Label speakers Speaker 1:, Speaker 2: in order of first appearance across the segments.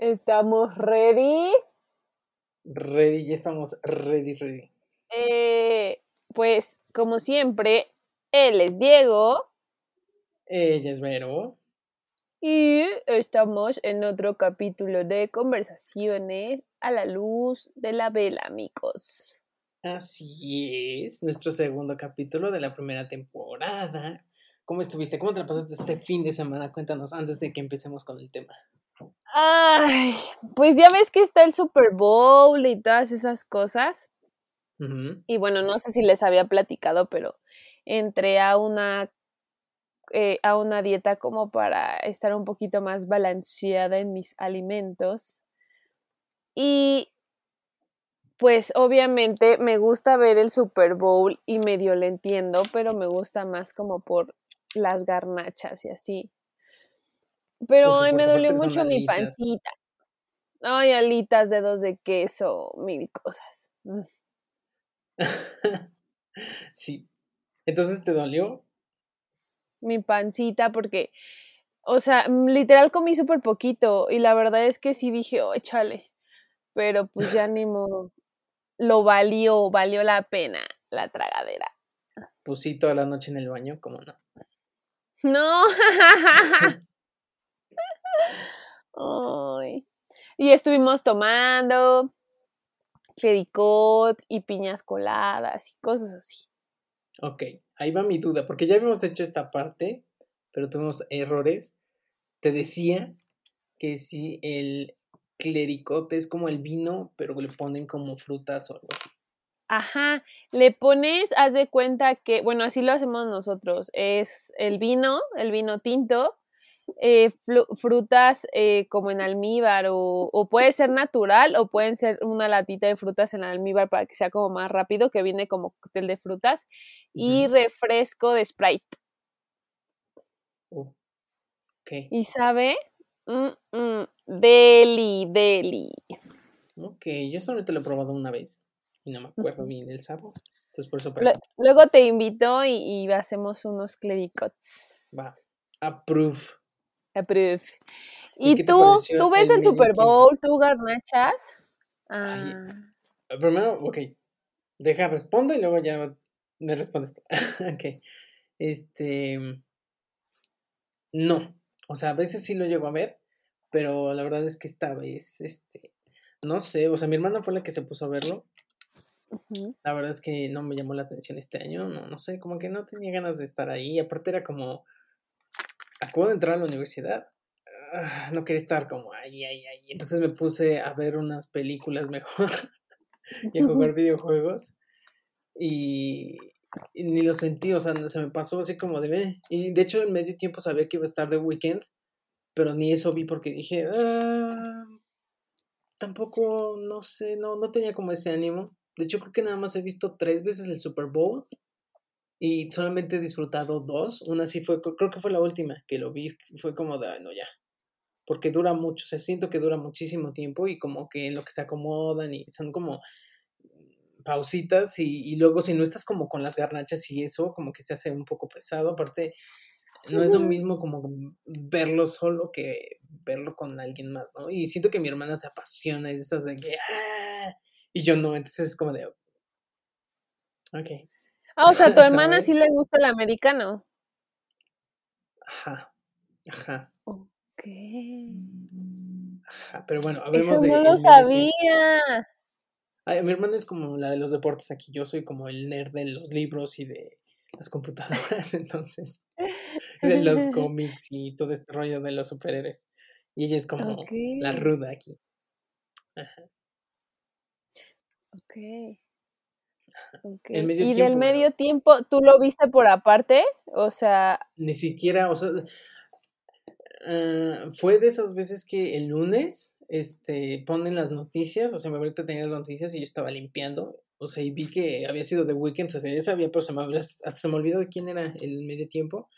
Speaker 1: ¿Estamos ready?
Speaker 2: Ready, ya estamos ready, ready.
Speaker 1: Eh, pues, como siempre, él es Diego.
Speaker 2: Ella es Vero.
Speaker 1: Y estamos en otro capítulo de conversaciones a la luz de la vela, amigos.
Speaker 2: Así es, nuestro segundo capítulo de la primera temporada. ¿Cómo estuviste? ¿Cómo te la pasaste este fin de semana? Cuéntanos antes de que empecemos con el tema.
Speaker 1: Ay, pues ya ves que está el Super Bowl y todas esas cosas. Y bueno, no sé si les había platicado, pero entré a una eh, a una dieta como para estar un poquito más balanceada en mis alimentos. Y pues obviamente me gusta ver el Super Bowl y medio le entiendo, pero me gusta más como por las garnachas y así. Pero hoy me dolió mucho mi pancita. Ay, alitas, dedos de queso, mil cosas. Mm.
Speaker 2: sí. Entonces, ¿te dolió?
Speaker 1: Mi pancita, porque, o sea, mm, literal comí súper poquito y la verdad es que sí dije, oh, échale. Pero pues ya ni modo. Lo valió, valió la pena la tragadera.
Speaker 2: Pues sí, toda la noche en el baño, ¿cómo no?
Speaker 1: No. Y estuvimos tomando clericot y piñas coladas y cosas así.
Speaker 2: Ok, ahí va mi duda, porque ya habíamos hecho esta parte, pero tuvimos errores. Te decía que si el clericot es como el vino, pero le ponen como frutas o algo así.
Speaker 1: Ajá, le pones, haz de cuenta que, bueno, así lo hacemos nosotros, es el vino, el vino tinto, eh, frutas eh, como en almíbar o, puede ser natural o pueden ser una latita de frutas en almíbar para que sea como más rápido, que viene como cóctel de frutas y refresco de Sprite.
Speaker 2: Oh,
Speaker 1: ¿Y sabe? Mm, mm, deli, deli.
Speaker 2: Ok, yo solamente lo he probado una vez y no me acuerdo bien del sabor. Entonces por eso
Speaker 1: Luego te invito y, y hacemos unos clericots.
Speaker 2: Va. Approve.
Speaker 1: Approve. ¿Y tú, tú ves el, Super Bowl, tú garnachas?
Speaker 2: Ah. primero, ok. Deja, respondo y luego ya me respondes ok. Este. No. O sea, a veces sí lo llego a ver, pero la verdad es que esta vez, este. No sé, o sea, mi hermana fue la que se puso a verlo. La verdad es que no me llamó la atención este año, no, no sé, como que no tenía ganas de estar ahí. Aparte era como, acabo de entrar a la universidad. Ah, no quería estar como ahí, ahí, ahí. Entonces me puse a ver unas películas mejor y a jugar videojuegos. Y, ni lo sentí, o sea, se me pasó así como de... Y de hecho en medio tiempo sabía que iba a estar de weekend, pero ni eso vi porque dije, ah, tampoco, no sé, no, no tenía como ese ánimo. De hecho creo que nada más he visto tres veces el Super Bowl y solamente he disfrutado dos. Una sí fue, creo que fue la última que lo vi, fue como de, no, ya. Porque dura mucho, o sea, siento que dura muchísimo tiempo y como que en lo que se acomodan y son como pausitas y, luego si no estás como con las garnachas y eso, como que se hace un poco pesado. Aparte, no es lo mismo como verlo solo que verlo con alguien más, ¿no? Y siento que mi hermana se apasiona, es esas de que, ¡ah! Y yo no, entonces es como de, ok.
Speaker 1: Ah, o sea, tu hermana sí le gusta el americano.
Speaker 2: Ajá, ajá.
Speaker 1: Ok.
Speaker 2: Ajá, pero bueno, hablemos
Speaker 1: Eso no lo sabía.
Speaker 2: Ay, mi hermana es como la de los deportes aquí. Yo soy como el nerd de los libros y de las computadoras, entonces, de los cómics y todo este rollo de los superhéroes. Y ella es como la ruda aquí. Ajá.
Speaker 1: Ok. y del medio tiempo, ¿tú lo viste por aparte? O sea...
Speaker 2: Ni siquiera, o sea, ah, fue de esas veces que el lunes este, ponen las noticias, o sea, me ahorita tenía las noticias y yo estaba limpiando, o sea, y vi que había sido The Weeknd, o sea, ya sabía, pero se me, hasta se me olvidó de quién era el medio tiempo,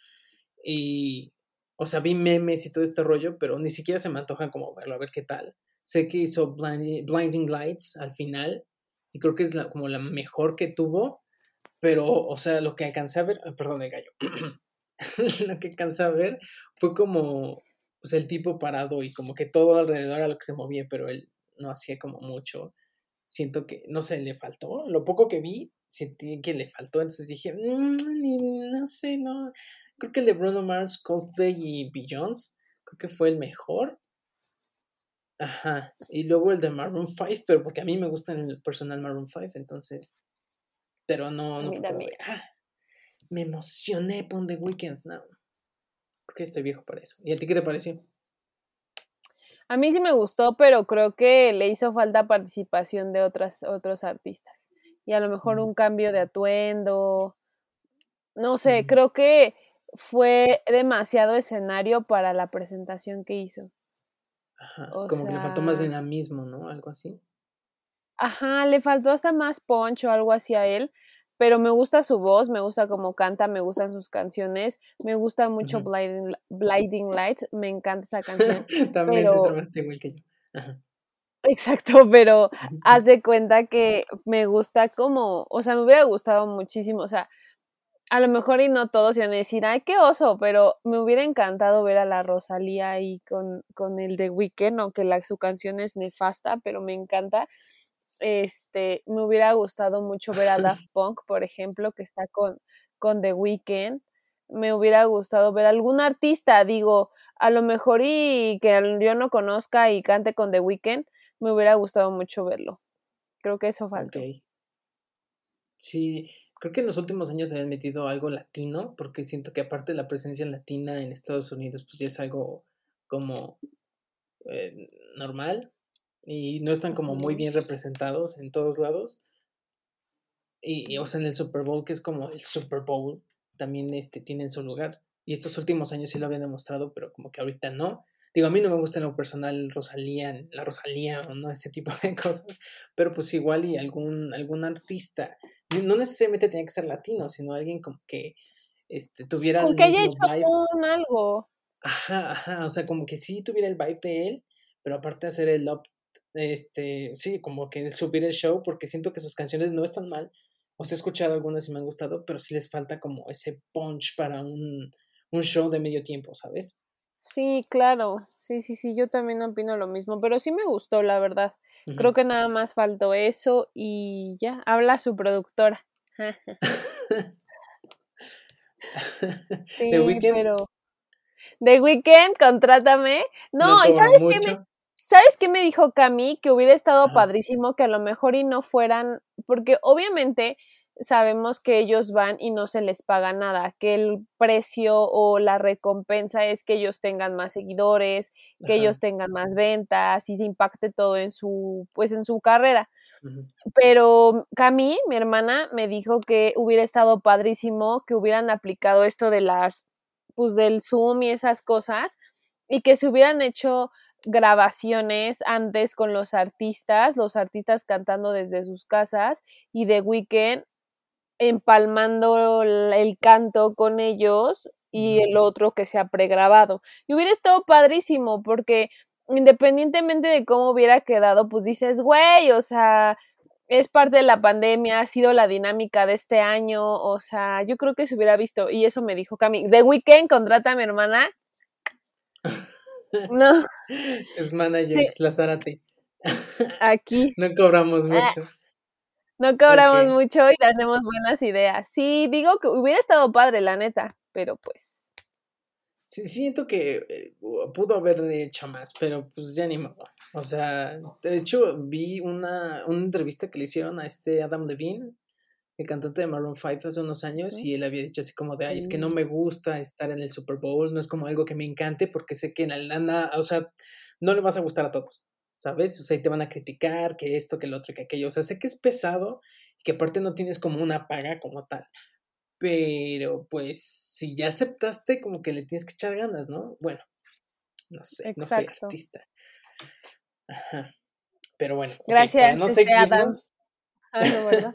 Speaker 2: y, o sea, vi memes y todo este rollo, pero ni siquiera se me antoja como verlo, a ver qué tal. Sé que hizo Blinding Lights al final, y creo que es la, como la mejor que tuvo, pero, o sea, lo que alcancé a ver, perdón, el gallo, lo que alcancé a ver fue como pues el tipo parado y como que todo alrededor era lo que se movía, pero él no hacía como mucho. Siento que, no sé, le faltó. Lo poco que vi, sentí que le faltó. Entonces dije, mm, no sé, no. Creo que el de Bruno Mars, Coldplay y Beyoncé, creo que fue el mejor. Ajá. Y luego el de Maroon 5, pero porque a mí me gusta el personal Maroon 5, entonces. Pero no, no ah, me emocioné por The Weeknd, no. Porque estoy viejo para eso. ¿Y a ti qué te pareció?
Speaker 1: A mí sí me gustó, pero creo que le hizo falta participación de otras, otros artistas. Y a lo mejor un cambio de atuendo. No sé, creo que fue demasiado escenario para la presentación que hizo.
Speaker 2: Ajá, como que le faltó más dinamismo, ¿no? Algo así.
Speaker 1: Ajá, le faltó hasta más punch o algo así a él, pero me gusta su voz, me gusta cómo canta, me gustan sus canciones, me gusta mucho Blinding, Lights, me encanta esa canción. También te tramaste igual que yo. Ajá. Exacto, pero haz de cuenta que me gusta como, o sea, me hubiera gustado muchísimo, o sea, a lo mejor y no todos iban a decir, ay, qué oso, pero me hubiera encantado ver a la Rosalía ahí con, con el de Weekend, aunque la, su canción es nefasta, pero me encanta. Este, me hubiera gustado mucho ver a Daft Punk, por ejemplo, que está con, con The Weeknd. Me hubiera gustado ver a algún artista, digo, a lo mejor y que yo no conozca y cante con The Weeknd, me hubiera gustado mucho verlo. Creo que eso falta.
Speaker 2: Sí, Creo que en los últimos años se habían metido algo latino, porque siento que aparte de la presencia latina en Estados Unidos, pues ya es algo como eh, normal y no están como muy bien representados en todos lados. Y, o sea, en el Super Bowl, que es como el Super Bowl, también este, tienen su lugar. Y estos últimos años sí lo habían demostrado, pero como que ahorita no. Digo, a mí no me gusta en lo personal Rosalía, la Rosalía o no, ese tipo de cosas, pero pues igual y algún, algún artista, no necesariamente tenía que ser latino, sino alguien como que este, tuviera... Con que haya hecho con algo. Ajá, ajá, o sea, como que sí tuviera el vibe de él, pero aparte de hacer el up, este, sí, como que subir el show, porque siento que sus canciones no están mal, os he escuchado algunas y me han gustado, pero sí les falta como ese punch para un, un show de medio tiempo, ¿sabes?
Speaker 1: Sí, claro. Sí, sí, sí, yo también opino lo mismo, pero sí me gustó, la verdad. Creo que nada más faltó eso y ya, habla su productora. sí, The Weeknd. pero The Weeknd, contrátame. No, ¿y sabes qué me ¿Sabes qué me dijo Cami? Que hubiera estado padrísimo que a lo mejor y no fueran, porque obviamente sabemos que ellos van y no se les paga nada, que el precio o la recompensa es que ellos tengan más seguidores, que ellos tengan más ventas y se impacte todo en su, pues en su carrera. Pero Cami, mi hermana, me dijo que hubiera estado padrísimo que hubieran aplicado esto de las, pues del Zoom y esas cosas, y que se hubieran hecho grabaciones antes con los artistas, los artistas cantando desde sus casas y de weekend empalmando el canto con ellos y el otro que se ha pregrabado. Y hubiera estado padrísimo porque independientemente de cómo hubiera quedado, pues dices, güey, o sea, es parte de la pandemia, ha sido la dinámica de este año, o sea, yo creo que se hubiera visto, y eso me dijo Cami, The Weekend contrata a mi hermana.
Speaker 2: No. Es manager, sí. la Aquí. no cobramos ah.
Speaker 1: No cobramos mucho y tenemos buenas ideas. Sí, digo que hubiera estado padre, la neta, pero pues.
Speaker 2: Sí, siento que eh, pudo haber hecho más, pero pues ya ni modo. O sea, de hecho vi una, una entrevista que le hicieron a este Adam Levine, el cantante de Maroon 5 hace unos años, y él había dicho así como de, ay, es que no mm. me gusta estar en el Super Bowl, no es como algo que me encante porque sé que en la o sea, no le vas a gustar a todos. ¿Sabes? O sea, y te van a criticar que esto, que el otro, que aquello. O sea, sé que es pesado y que aparte no tienes como una paga como tal. Pero pues si ya aceptaste, como que le tienes que echar ganas, ¿no? Bueno, no sé, no soy artista. Ajá. Pero bueno, Gracias, para no este, seguirnos. Ah,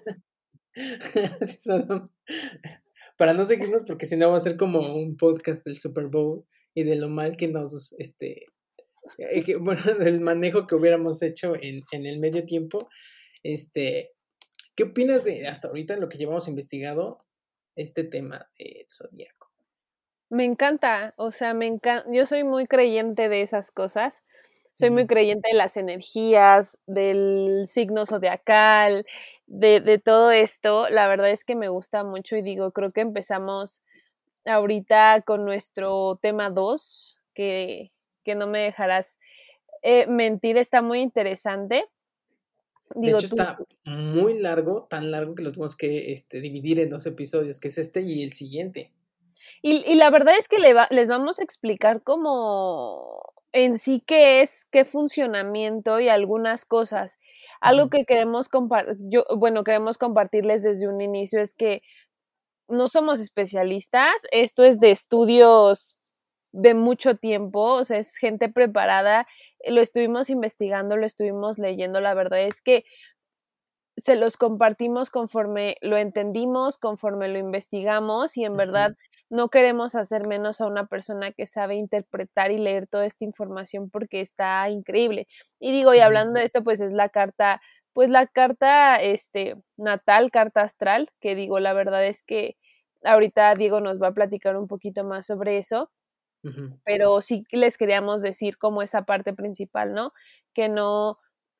Speaker 2: para no seguirnos, porque si no va a ser como un podcast del Super Bowl y de lo mal que nos este, bueno, del manejo que hubiéramos hecho en, en, el medio tiempo. Este, ¿Qué opinas de hasta ahorita en lo que llevamos investigado este tema del zodiaco?
Speaker 1: Me encanta, o sea, me encanta, yo soy muy creyente de esas cosas. Soy muy creyente de las energías, del signo zodiacal, de, de todo esto. La verdad es que me gusta mucho y digo, creo que empezamos ahorita con nuestro tema 2, que, que no me dejarás eh, mentir, está muy interesante.
Speaker 2: Digo, de hecho, está muy largo, tan largo que lo tuvimos que este, dividir en dos episodios, que es este y el siguiente.
Speaker 1: Y, la verdad es que le les vamos a explicar cómo en sí qué es, qué funcionamiento y algunas cosas. Algo que queremos bueno, queremos compartirles desde un inicio es que no somos especialistas, esto es de estudios de mucho tiempo, o sea, es gente preparada, lo estuvimos investigando, lo estuvimos leyendo, la verdad es que se los compartimos conforme lo entendimos, conforme lo investigamos y en verdad no queremos hacer menos a una persona que sabe interpretar y leer toda esta información porque está increíble. Y digo, y hablando de esto, pues es la carta, pues la carta este natal, carta astral, que digo, la verdad es que ahorita Diego nos va a platicar un poquito más sobre eso. Pero sí les queríamos decir como esa parte principal, ¿no? Que no,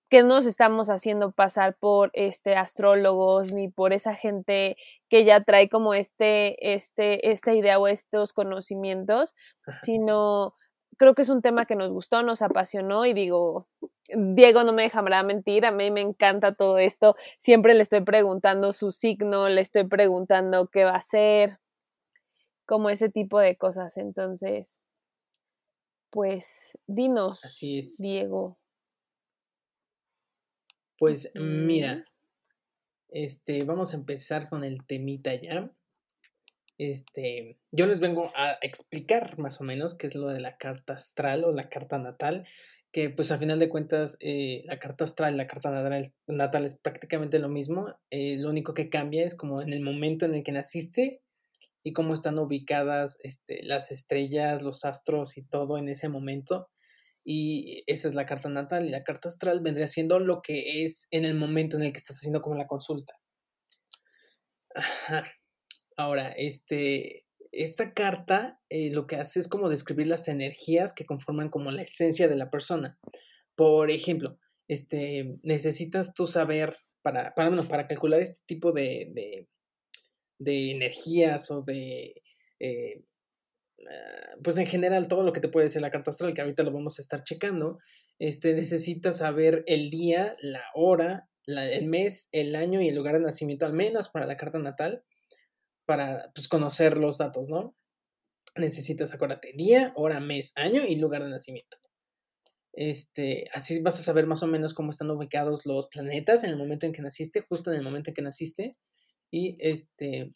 Speaker 1: que nos estamos haciendo pasar por este astrólogos ni por esa gente que ya trae como este, este, esta idea o estos conocimientos, sino creo que es un tema que nos gustó, nos apasionó y digo, Diego no me dejará mentir, a mí me encanta todo esto, siempre le estoy preguntando su signo, le estoy preguntando qué va a hacer, como ese tipo de cosas, entonces, pues dinos,
Speaker 2: Así es.
Speaker 1: Diego.
Speaker 2: Pues mira, este, vamos a empezar con el temita ya. Este, yo les vengo a explicar más o menos qué es lo de la carta astral o la carta natal, que pues a final de cuentas eh, la carta astral y la carta natal, natal es prácticamente lo mismo, eh, lo único que cambia es como en el momento en el que naciste y cómo están ubicadas este, las estrellas, los astros y todo en ese momento y esa es la carta natal y la carta astral vendría siendo lo que es en el momento en el que estás haciendo como la consulta. Ahora, este, esta carta eh, lo que hace es como describir las energías que conforman como la esencia de la persona. Por ejemplo, este, necesitas tú saber para, para, para calcular este tipo de, de energías o de eh, Ah, pues en general todo lo que te puede decir la carta astral, que ahorita lo vamos a estar checando, este, necesitas saber el día, la hora, el mes, el año y el lugar de nacimiento, al menos para la carta natal, para pues, conocer los datos, ¿no? Necesitas, acuérdate, día, hora, mes, año y lugar de nacimiento. Este, así vas a saber más o menos cómo están ubicados los planetas en el momento en que naciste, justo en el momento en que naciste. Y este,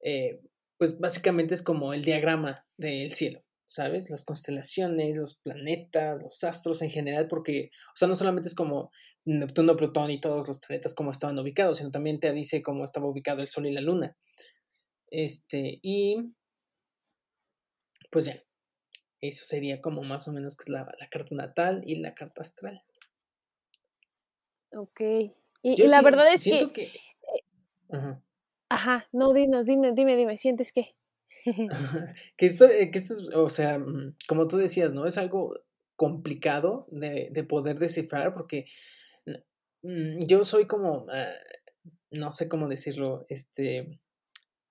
Speaker 2: eh, pues básicamente es como el diagrama del cielo, ¿sabes? Las constelaciones, los planetas, los astros en general, porque, o sea, no solamente es como Neptuno, Plutón y todos los planetas como estaban ubicados, sino también te dice cómo estaba ubicado el Sol y la Luna. Este, y pues ya, eso sería como más o menos que es la, carta natal y la carta astral.
Speaker 1: Ok. Y, la verdad es que... que... Eh, Ajá, no, dinos, dime, dime, dime, ¿sientes qué?
Speaker 2: que, esto, eh, que esto es, o sea, mm, como tú decías, ¿no? Es algo complicado de, de poder descifrar porque mm, yo soy como, ah, no sé cómo decirlo, este,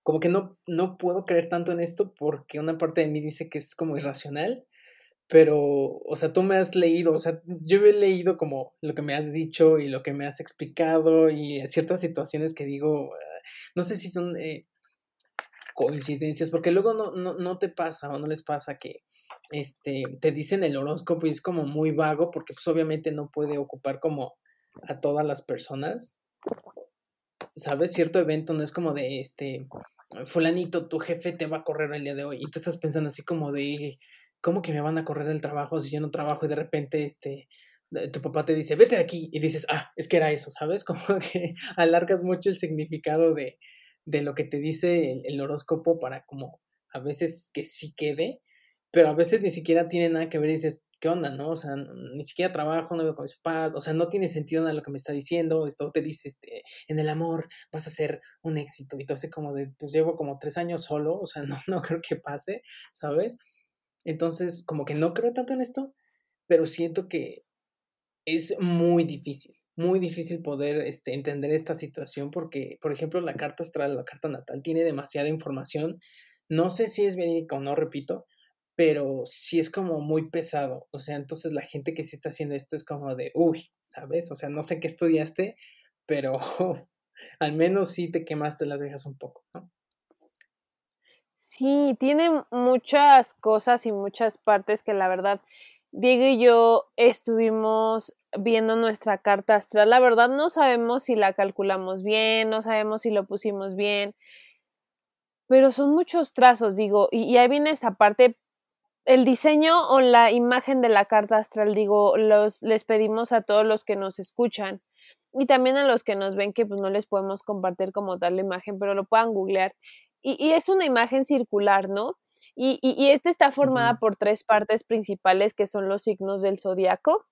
Speaker 2: como que no, no puedo creer tanto en esto porque una parte de mí dice que es como irracional, pero, o sea, tú me has leído, o sea, yo he leído como lo que me has dicho y lo que me has explicado y ciertas situaciones que digo, no sé si son eh, coincidencias, porque luego no, no, no, te pasa o no les pasa que este, te dicen el horóscopo y es como muy vago, porque pues obviamente no puede ocupar como a todas las personas. ¿Sabes? Cierto evento no es como de este, fulanito, tu jefe te va a correr el día de hoy y tú estás pensando así como de, ¿cómo que me van a correr del trabajo si yo no trabajo y de repente este eh, tu papá te dice, vete de aquí, y dices, ah, es que era eso, ¿sabes? Como que alargas mucho el significado de, de lo que te dice el, horóscopo para como a veces que sí quede, pero a veces ni siquiera tiene nada que ver y dices, ¿qué onda, no? O sea, ni siquiera trabajo, no vivo con mis papás, o sea, no tiene sentido nada lo que me está diciendo, esto te dice, este, en el amor vas a ser un éxito, y así como de, pues llevo como tres años solo, o sea, no, no creo que pase, ¿sabes? Entonces, como que no creo tanto en esto, pero siento que es muy difícil, muy difícil poder este, entender esta situación porque, por ejemplo, la carta astral, la carta natal, tiene demasiada información. No sé si es verídica o no, repito, pero sí es como muy pesado. O sea, entonces la gente que sí está haciendo esto es como de, uy, ¿sabes? O sea, no sé qué estudiaste, pero al menos sí te quemaste las dejas un poco, ¿no?
Speaker 1: Sí, tiene muchas cosas y muchas partes que la verdad Diego y yo estuvimos viendo nuestra carta astral. La verdad no sabemos si la calculamos bien, no sabemos si lo pusimos bien, pero son muchos trazos, digo, y, ahí viene esa parte. El diseño o la imagen de la carta astral, digo, los, les pedimos a todos los que nos escuchan y también a los que nos ven que pues no les podemos compartir como tal la imagen, pero lo puedan googlear. Y, y es una imagen circular, ¿no? Y, y, esta está formada por tres partes principales que son los signos del zodiaco.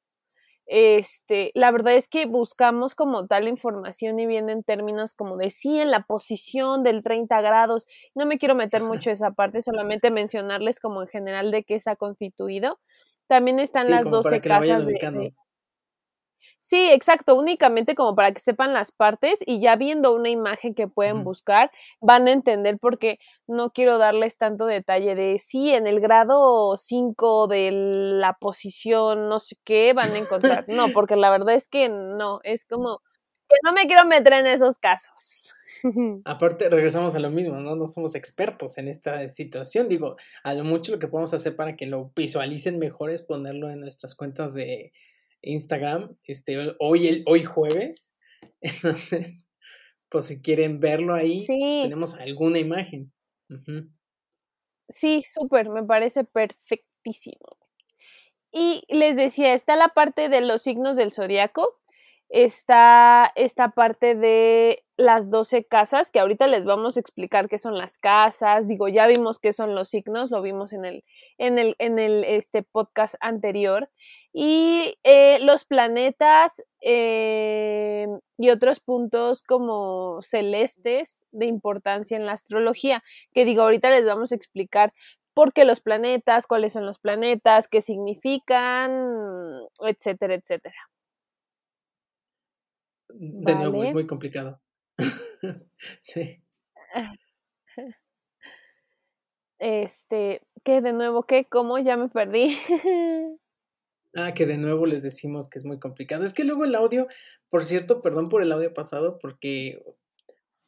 Speaker 1: Este, la verdad es que buscamos como tal información y viene en términos como de sí, en la posición del 30 grados. No me quiero meter mucho esa parte, solamente mencionarles como en general de qué está constituido. También están las 12 casas de, Sí, exacto, únicamente como para que sepan las partes y ya viendo una imagen que pueden buscar, van a entender porque no quiero darles tanto detalle de sí, en el grado 5 de la posición, no sé qué, van a encontrar. No, porque la verdad es que no, es como que no me quiero meter en esos casos.
Speaker 2: Aparte, regresamos a lo mismo, ¿no? No somos expertos en esta situación. Digo, a lo mucho lo que podemos hacer para que lo visualicen mejor es ponerlo en nuestras cuentas de Instagram, este, hoy, el, hoy jueves. Entonces, pues si quieren verlo ahí, pues, tenemos alguna imagen.
Speaker 1: Sí, súper, me parece perfectísimo. Y les decía, está la parte de los signos del zodiaco, está esta parte de las 12 casas, que ahorita les vamos a explicar qué son las casas. Digo, ya vimos qué son los signos, lo vimos en el, en el, en el este podcast anterior. Y eh, los planetas eh, y otros puntos como celestes de importancia en la astrología, que digo, ahorita les vamos a explicar por qué los planetas, cuáles son los planetas, qué significan, etcétera, etcétera.
Speaker 2: De nuevo, es muy complicado. sí.
Speaker 1: Este, ¿qué de nuevo? ¿Qué? ¿Cómo? Ya me perdí.
Speaker 2: ah, que de nuevo les decimos que es muy complicado. Es que luego el audio, por cierto, perdón por el audio pasado, porque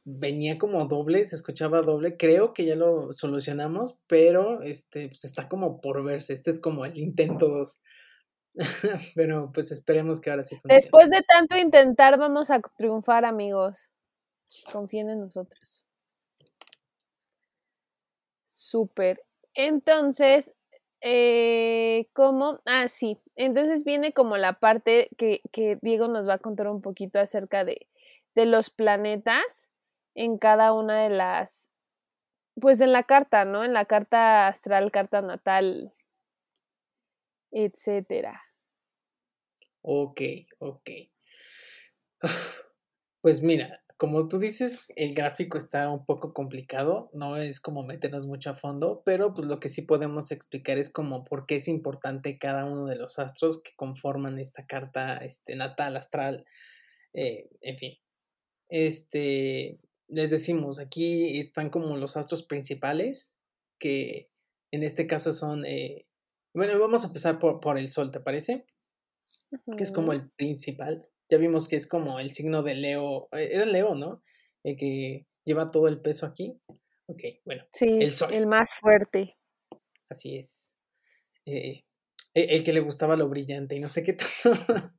Speaker 2: venía como doble, se escuchaba doble. Creo que ya lo solucionamos, pero este, pues está como por verse. Este es como el intento 2. Pero pues esperemos que ahora sí.
Speaker 1: Después de tanto intentar, vamos a triunfar, amigos. Confíen en nosotros. Súper. Entonces, eh, ¿cómo? Ah, sí. Entonces viene como la parte que, que, Diego nos va a contar un poquito acerca de, de los planetas en cada una de las, pues en la carta, ¿no? En la carta astral, carta natal, etcétera.
Speaker 2: Ok, ok. Pues mira, como tú dices, el gráfico está un poco complicado, no es como meternos mucho a fondo, pero pues lo que sí podemos explicar es como por qué es importante cada uno de los astros que conforman esta carta este, natal, astral, eh, en fin. Este, les decimos, aquí están como los astros principales, que en este caso son, eh, bueno, vamos a empezar por, por el Sol, ¿te parece? que es como el principal. Ya vimos que es como el signo de Leo, eh, era Leo, ¿no? El que lleva todo el peso aquí. Ok, bueno.
Speaker 1: Sí, el sol. El más fuerte.
Speaker 2: Así es. Eh, e, el que le gustaba lo brillante y no sé qué tanto.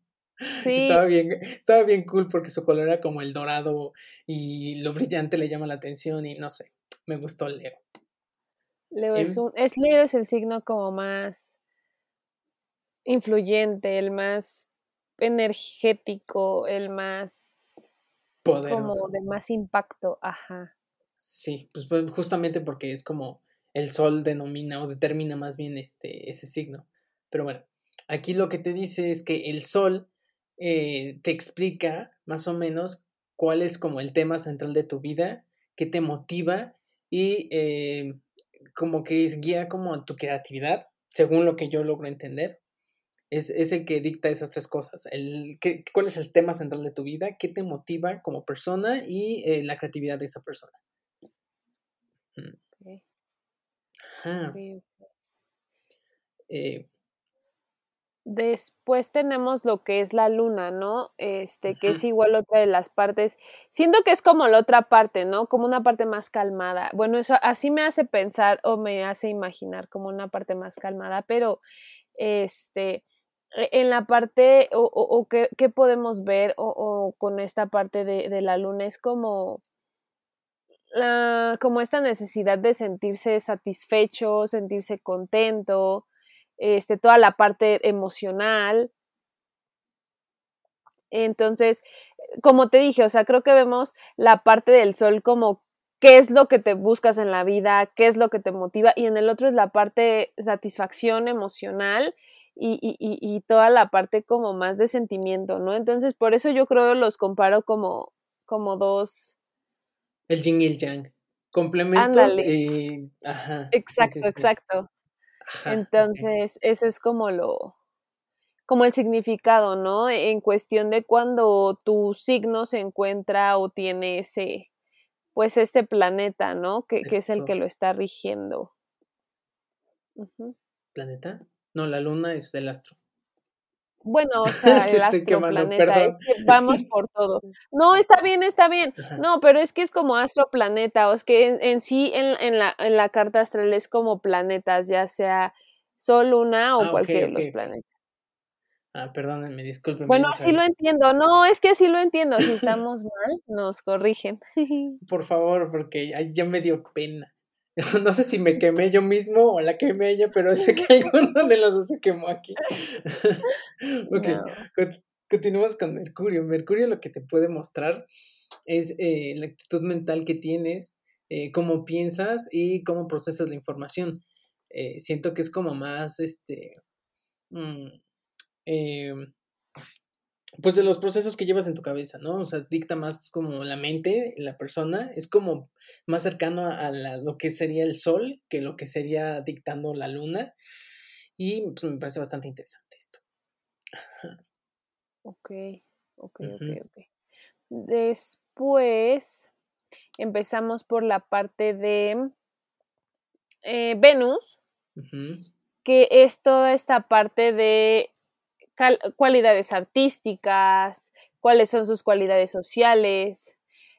Speaker 2: Sí. Estaba bien, estaba bien cool porque su color era como el dorado y lo brillante le llama la atención y no sé, me gustó Leo.
Speaker 1: Leo es, un, es Leo es el signo como más influyente, el más energético, el más Poderoso. como de más impacto, ajá.
Speaker 2: Sí, pues, pues justamente porque es como el sol denomina o determina más bien este ese signo. Pero bueno, Aquí lo que te dice es que el sol eh, te explica más o menos cuál es como el tema central de tu vida, qué te motiva y eh, como que guía como tu creatividad, según lo que yo logro entender. Es, el que dicta esas tres cosas. El, qué, ¿Cuál es el tema central de tu vida? ¿Qué te motiva como persona? Y eh, la creatividad de esa persona.
Speaker 1: Eh, Después tenemos lo que es la luna, ¿no? Este, que es igual otra de las partes. Siento que es como la otra parte, ¿no? Como una parte más calmada. Bueno, eso así me hace pensar o me hace imaginar como una parte más calmada, pero este, e, en la parte o, o, qué, podemos ver o, con esta parte de, de, la luna es como, la, como esta necesidad de sentirse satisfecho, sentirse contento, este, toda la parte emocional. Entonces, como te dije, o sea, creo que vemos la parte del sol como qué es lo que te buscas en la vida, qué es lo que te motiva, y en el otro es la parte satisfacción emocional y, y, y toda la parte como más de sentimiento, ¿no? Entonces, por eso yo creo que los comparo como, como dos.
Speaker 2: El yin y el yang. Complementos y. Ajá.
Speaker 1: Exacto, exacto. Entonces, eso es como lo, como el significado, ¿no? En cuestión de cuando tu signo se encuentra o tiene ese, pues ese planeta, ¿no? Que, que es el que lo está rigiendo.
Speaker 2: ¿Planeta? No, la luna es el astro.
Speaker 1: Bueno, o sea, el astroplaneta, es que vamos por todo. No, está bien, está bien. No, pero es que es como astroplaneta, o es que en, sí en, en, la, en la carta astral es como planetas, ya sea Sol, Luna o ah, cualquiera de los planetas.
Speaker 2: Ah, perdónenme, disculpen.
Speaker 1: Bueno, así lo entiendo. No, es que sí lo entiendo. Si estamos mal, nos corrigen.
Speaker 2: Por favor, porque ya me dio pena. No sé si me quemé yo mismo o la quemé ella, pero sé que alguno de los dos se quemó aquí. ok, continuamos con Mercurio. Mercurio lo que te puede mostrar es eh, la actitud mental que tienes, eh, cómo piensas y cómo procesas la información. Eh, siento que es como más, este, mm, em, pues de los procesos que llevas en tu cabeza, ¿no? O sea, dicta más como la mente, la persona, es como más cercano a lo que sería el sol que lo que sería dictando la luna. Y pues, me parece bastante interesante esto.
Speaker 1: Ok, ok, ok, ok. Después empezamos por la parte de eh, Venus, que es toda esta parte de cualidades artísticas, cuáles son sus cualidades sociales,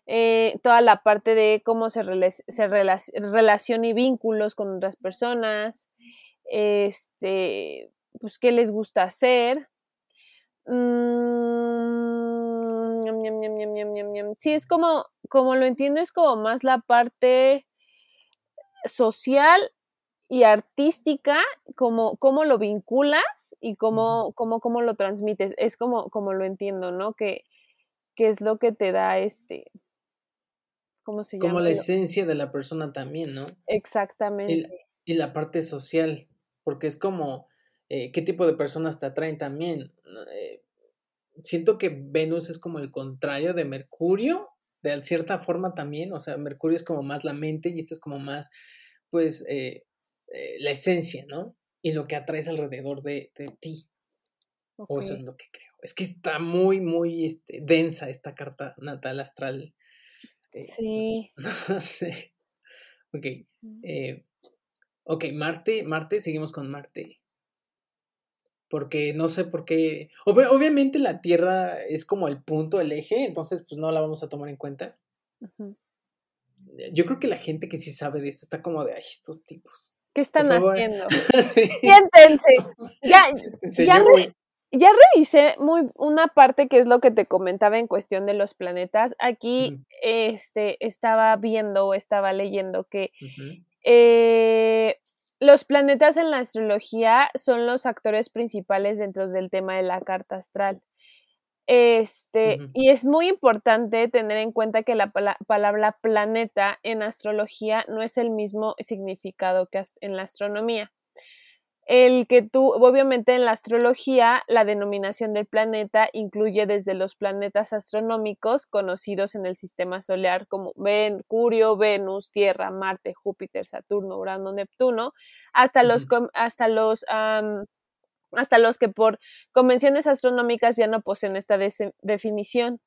Speaker 1: eh, toda la parte de cómo se, se relaciona y vínculos con otras personas, este, pues qué les gusta hacer. Mm, sí, es como, como lo entiendo, es como más la parte social y artística, como cómo lo vinculas y cómo, cómo, cómo, lo transmites. Es como, como lo entiendo, ¿no? Que, que es lo que te da este. ¿Cómo se
Speaker 2: llama? Como la esencia de la persona también, ¿no?
Speaker 1: Exactamente.
Speaker 2: Y, la parte social, porque es como eh, qué tipo de personas te atraen también. Eh, siento que Venus es como el contrario de Mercurio, de cierta forma también, o sea, Mercurio es como más la mente y este es como más, pues, eh, eh, la esencia, ¿no? Y lo que atraes alrededor de, ti. O eso es lo que creo. Es que está muy, muy este, densa esta carta natal astral.
Speaker 1: Eh, sí.
Speaker 2: No sé. Ok. Mm. Eh, ok, Marte, Marte, seguimos con Marte. Porque no sé por qué. obviamente la Tierra es como el punto, el eje, entonces pues no la vamos a tomar en cuenta. Yo creo que la gente que sí sabe de esto está como de, ay, estos tipos.
Speaker 1: ¿Qué están haciendo? Siéntense. Ya, ya, revisé muy una parte que es lo que te comentaba en cuestión de los planetas. Aquí este, estaba viendo o estaba leyendo que eh, los planetas en la astrología son los actores principales dentro del tema de la carta astral. Este, y es muy importante tener en cuenta que la palabra planeta en astrología no es el mismo significado que en la astronomía. el que tú, obviamente en la astrología, la denominación del planeta incluye desde los planetas astronómicos conocidos en el sistema solar como Mercurio, Venus, Tierra, Marte, Júpiter, Saturno, Urano, Neptuno, hasta los, hasta los, hasta los que por convenciones astronómicas ya no poseen esta definición.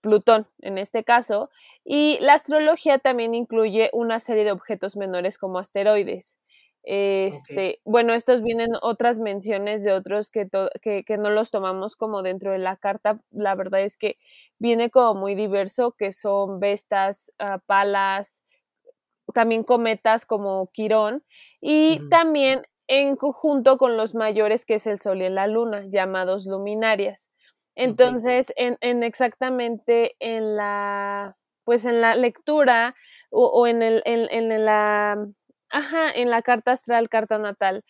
Speaker 1: Plutón en este caso, y la astrología también incluye una serie de objetos menores como asteroides. Este, Bueno, estos vienen otras menciones de otros que, que, no los tomamos como dentro de la carta. La verdad es que viene como muy diverso, que son bestas, ah, palas, también cometas como Quirón, y también en conjunto con los mayores, que es el Sol y la Luna, llamados luminarias. Entonces, en, en, exactamente en la, pues en la lectura o, en, el, en, en, la, ajá, en la carta astral, carta natal,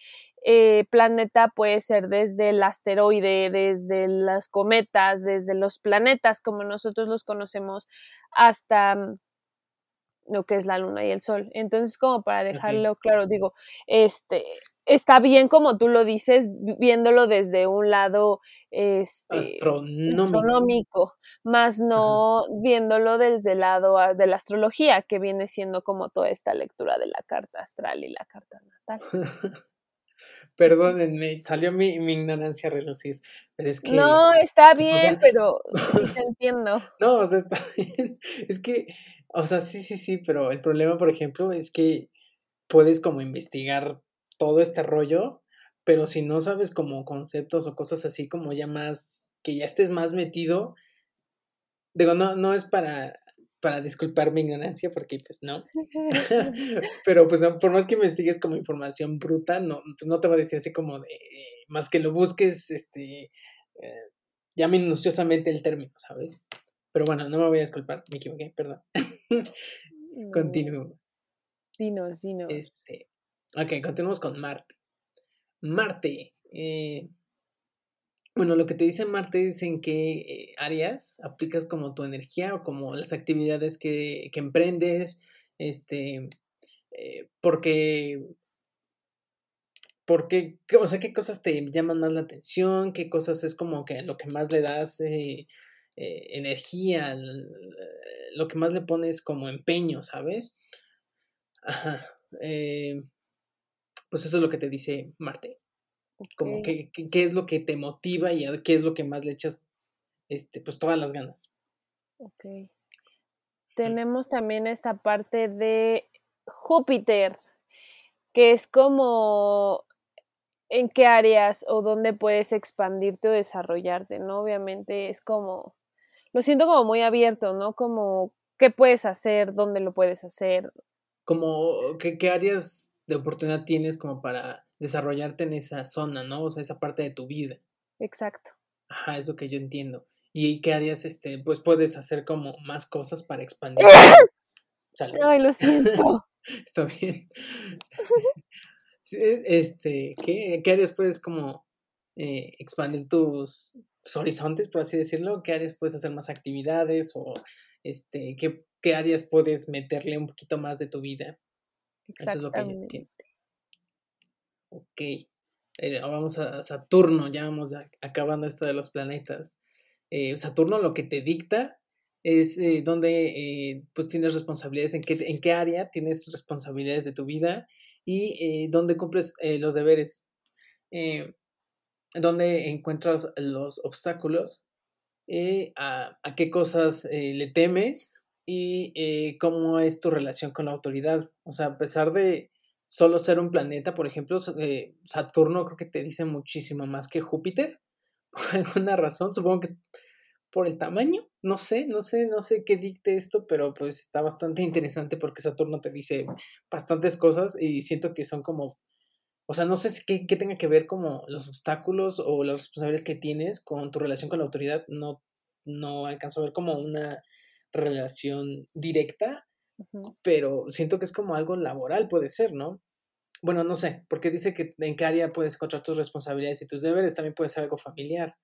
Speaker 1: eh, planeta puede ser desde el asteroide, desde las cometas, desde los planetas como nosotros los conocemos, hasta mm, lo que es la luna y el sol. Entonces, como para dejarlo claro, digo, este, está bien como tú lo dices, viéndolo desde un lado este, astronómico. más no viéndolo desde el lado de la astrología, que viene siendo como toda esta lectura de la carta astral y la carta natal.
Speaker 2: Perdónenme, salió mi, ignorancia a relucir, pero es que...
Speaker 1: No, está bien, pero sí te entiendo.
Speaker 2: No, o sea, está bien. Es que, o sea, sí, sí, sí, pero el problema, por ejemplo, es que puedes como investigar todo este rollo, pero si no sabes como conceptos o cosas así como ya más, que ya estés más metido, digo, no, no es para, para disculpar mi ignorancia, porque pues no, pero pues por más que investigues como información bruta, no, pues, no te va a decir así como de, más que lo busques, este, eh, ya minuciosamente el término, ¿sabes? Pero bueno, no me voy a disculpar, me equivoqué, perdón. Continuemos.
Speaker 1: Dinos, dinos.
Speaker 2: Este, Ok, continuamos con Marte. Marte. Eh, bueno, lo que te dice Marte es en qué eh, áreas aplicas como tu energía o como las actividades que, que emprendes, este, eh, porque, porque, o sea, qué cosas te llaman más la atención, qué cosas es como que lo que más le das energía, lo que más le pones como empeño, ¿sabes? Ajá pues eso es lo que te dice Marte. Como que, qué es lo que te motiva y qué es lo que más le echas, este, pues todas las ganas.
Speaker 1: Ok. Tenemos también esta parte de Júpiter, que es como en qué áreas o dónde puedes expandirte o desarrollarte, ¿no? Obviamente es como, lo siento como muy abierto, ¿no? Como qué puedes hacer, dónde lo puedes hacer.
Speaker 2: Como qué, qué áreas de oportunidad tienes como para desarrollarte en esa zona, ¿no? O sea, esa parte de tu vida.
Speaker 1: Exacto.
Speaker 2: Ajá, es lo que yo entiendo. ¿Y qué harías? Este, pues puedes hacer como más cosas para expandir.
Speaker 1: Ay, lo siento.
Speaker 2: Está bien. este, ¿qué, ¿qué áreas puedes como eh, expandir tus, horizontes, por así decirlo? ¿Qué áreas puedes hacer más actividades? ¿O este, qué, qué áreas puedes meterle un poquito más de tu vida? Eso es lo que yo entiendo. Ok. Eh, vamos a Saturno, ya vamos acabando esto de los planetas. Eh, Saturno lo que te dicta es eh, donde pues tienes responsabilidades, en qué, en qué área tienes responsabilidades de tu vida y dónde cumples los deberes, dónde encuentras los obstáculos, a, a, qué cosas le temes y eh, cómo es tu relación con la autoridad. O sea, a pesar de solo ser un planeta, por ejemplo, eh, Saturno creo que te dice muchísimo más que Júpiter, por alguna razón, supongo que es por el tamaño, no sé, no sé, no sé qué dicte esto, pero pues está bastante interesante porque Saturno te dice bastantes cosas y siento que son como, o sea, no sé qué, qué tenga que ver como los obstáculos o las responsabilidades que tienes con tu relación con la autoridad, no, no alcanzo a ver como una relación directa, pero siento que es como algo laboral, puede ser, ¿no? Bueno, no sé, porque dice que en qué área puedes encontrar tus responsabilidades y tus deberes, también puede ser algo familiar.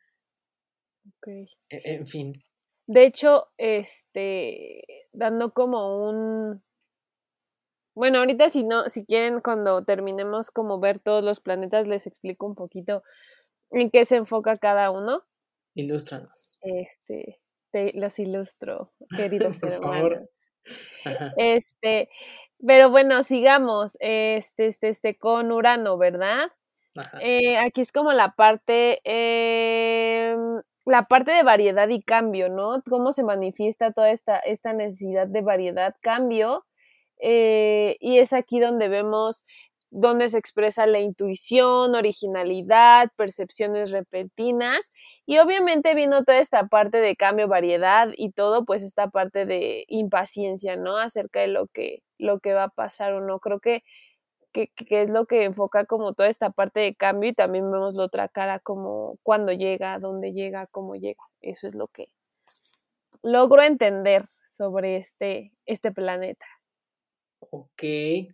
Speaker 1: Ok. E,
Speaker 2: en fin.
Speaker 1: De hecho, este, dando como un, Bueno, ahorita si no, si quieren, cuando terminemos como ver todos los planetas, les explico un poquito en qué se enfoca cada uno.
Speaker 2: Ilústranos.
Speaker 1: Este, te los ilustro, queridos hermanos. Este, pero bueno, sigamos, este, este, este, con Urano, ¿verdad? Eh, aquí es como la parte, em, la parte de variedad y cambio, ¿no? Cómo se manifiesta toda esta, esta necesidad de variedad, cambio, eh, y es aquí donde vemos donde se expresa la intuición, originalidad, percepciones repentinas y obviamente viendo toda esta parte de cambio, variedad y todo, pues esta parte de impaciencia, ¿no? Acerca de lo que, lo que va a pasar o no. Creo que, que, que, es lo que enfoca como toda esta parte de cambio y también vemos la otra cara como cuando llega, dónde llega, cómo llega. Eso es lo que logro entender sobre este, este planeta.
Speaker 2: Ok,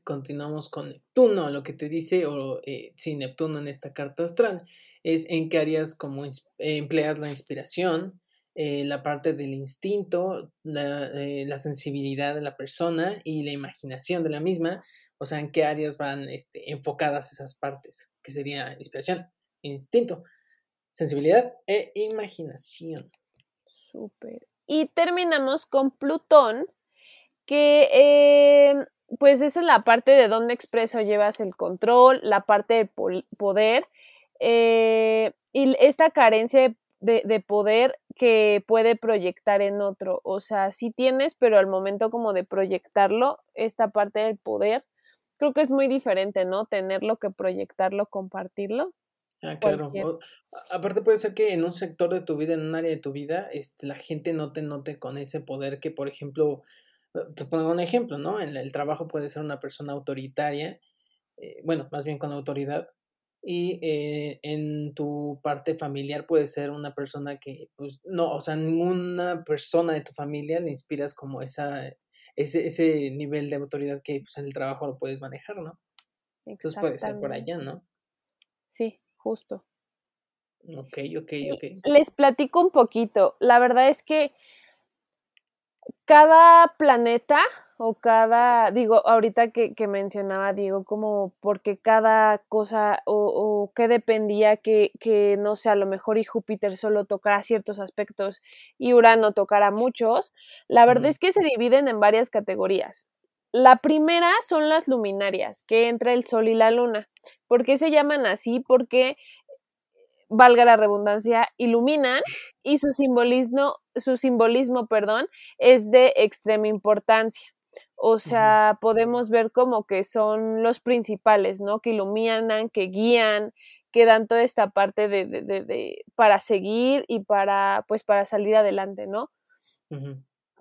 Speaker 2: continuamos con Neptuno. Lo que te dice, o eh, si Neptuno en esta carta astral, es en qué áreas como empleas la inspiración, eh, la parte del instinto, la, eh, la, sensibilidad de la persona y la imaginación de la misma. O sea, en qué áreas van este, enfocadas esas partes, que sería inspiración, instinto, sensibilidad e imaginación.
Speaker 1: Súper. Y terminamos con Plutón, que eh, pues esa es la parte de dónde expreso llevas el control, la parte de poder eh, y esta carencia de, poder que puede proyectar en otro. O sea, sí tienes, pero al momento como de proyectarlo, esta parte del poder, creo que es muy diferente, ¿no? Tenerlo que proyectarlo, compartirlo.
Speaker 2: Ah, claro. aparte puede ser que en un sector de tu vida, en un área de tu vida, este, la gente no te note con ese poder que, por ejemplo, te pongo un ejemplo, ¿no? En el trabajo puede ser una persona autoritaria, eh, bueno, más bien con autoridad, y eh, en tu parte familiar puede ser una persona que, pues, no, o sea, ninguna persona de tu familia le inspiras como esa, ese, ese nivel de autoridad que pues, en el trabajo lo puedes manejar, ¿no? Entonces puede ser por allá, ¿no?
Speaker 1: Sí, justo.
Speaker 2: Ok, ok, ok.
Speaker 1: Les platico un poquito. La verdad es que cada planeta o cada, digo, ahorita que, mencionaba, digo, como porque cada cosa o, o que dependía que, que, no sé, a lo mejor y Júpiter solo tocara ciertos aspectos y Urano tocara muchos, la verdad es que se dividen en varias categorías. La primera son las luminarias, que entra el Sol y la Luna. ¿Por qué se llaman así? Porque valga la redundancia, iluminan y su simbolismo, su simbolismo, perdón, es de extrema importancia. O sea, podemos ver como que son los principales, ¿no? Que iluminan, que guían, que dan toda esta parte de, de, de, para seguir y para, pues, para salir adelante, ¿no?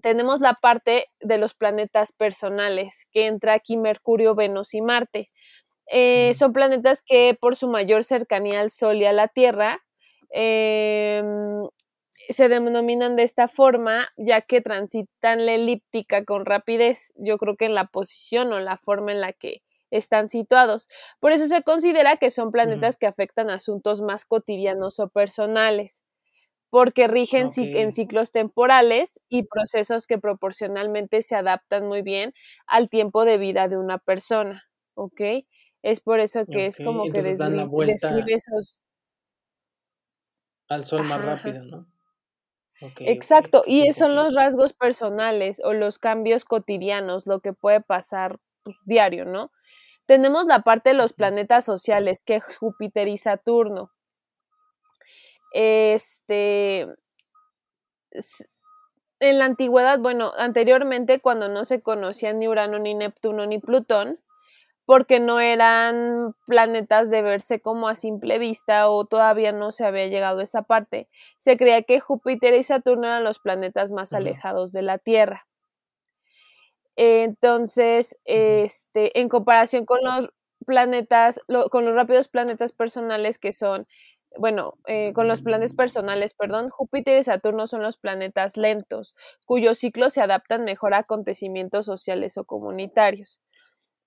Speaker 1: Tenemos la parte de los planetas personales, que entra aquí Mercurio, Venus y Marte. Eh, son planetas que por su mayor cercanía al Sol y a la Tierra em, se denominan de esta forma ya que transitan la elíptica con rapidez, yo creo que en la posición o la forma en la que están situados. Por eso se considera que son planetas que afectan asuntos más cotidianos o personales, porque rigen en ciclos temporales y procesos que proporcionalmente se adaptan muy bien al tiempo de vida de una persona, ¿ok? Es por eso que es como que
Speaker 2: dan la vuelta esos... al sol más rápido, ¿no?
Speaker 1: Exacto, y son los rasgos personales o los cambios cotidianos, lo que puede pasar pues, diario, ¿no? Tenemos la parte de los planetas sociales, que es Júpiter y Saturno. Este, en la antigüedad, bueno, anteriormente cuando no se conocían ni Urano, ni Neptuno, ni Plutón, porque no eran planetas de verse como a simple vista o todavía no se había llegado a esa parte. Se creía que Júpiter y Saturno eran los planetas más alejados de la Tierra. Entonces, este, en comparación con los planetas, con los rápidos planetas personales que son, bueno, eh, con los planetas personales, perdón, Júpiter y Saturno son los planetas lentos, cuyos ciclos se adaptan mejor a acontecimientos sociales o comunitarios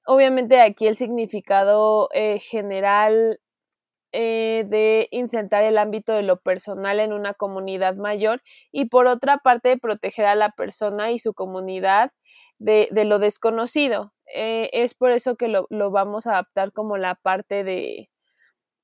Speaker 1: obviamente aquí el significado eh, general eh, de insertar el ámbito de lo personal en una comunidad mayor y por otra parte proteger a la persona y su comunidad de, lo desconocido. eh, es por eso que lo, lo, vamos a adaptar como la parte de,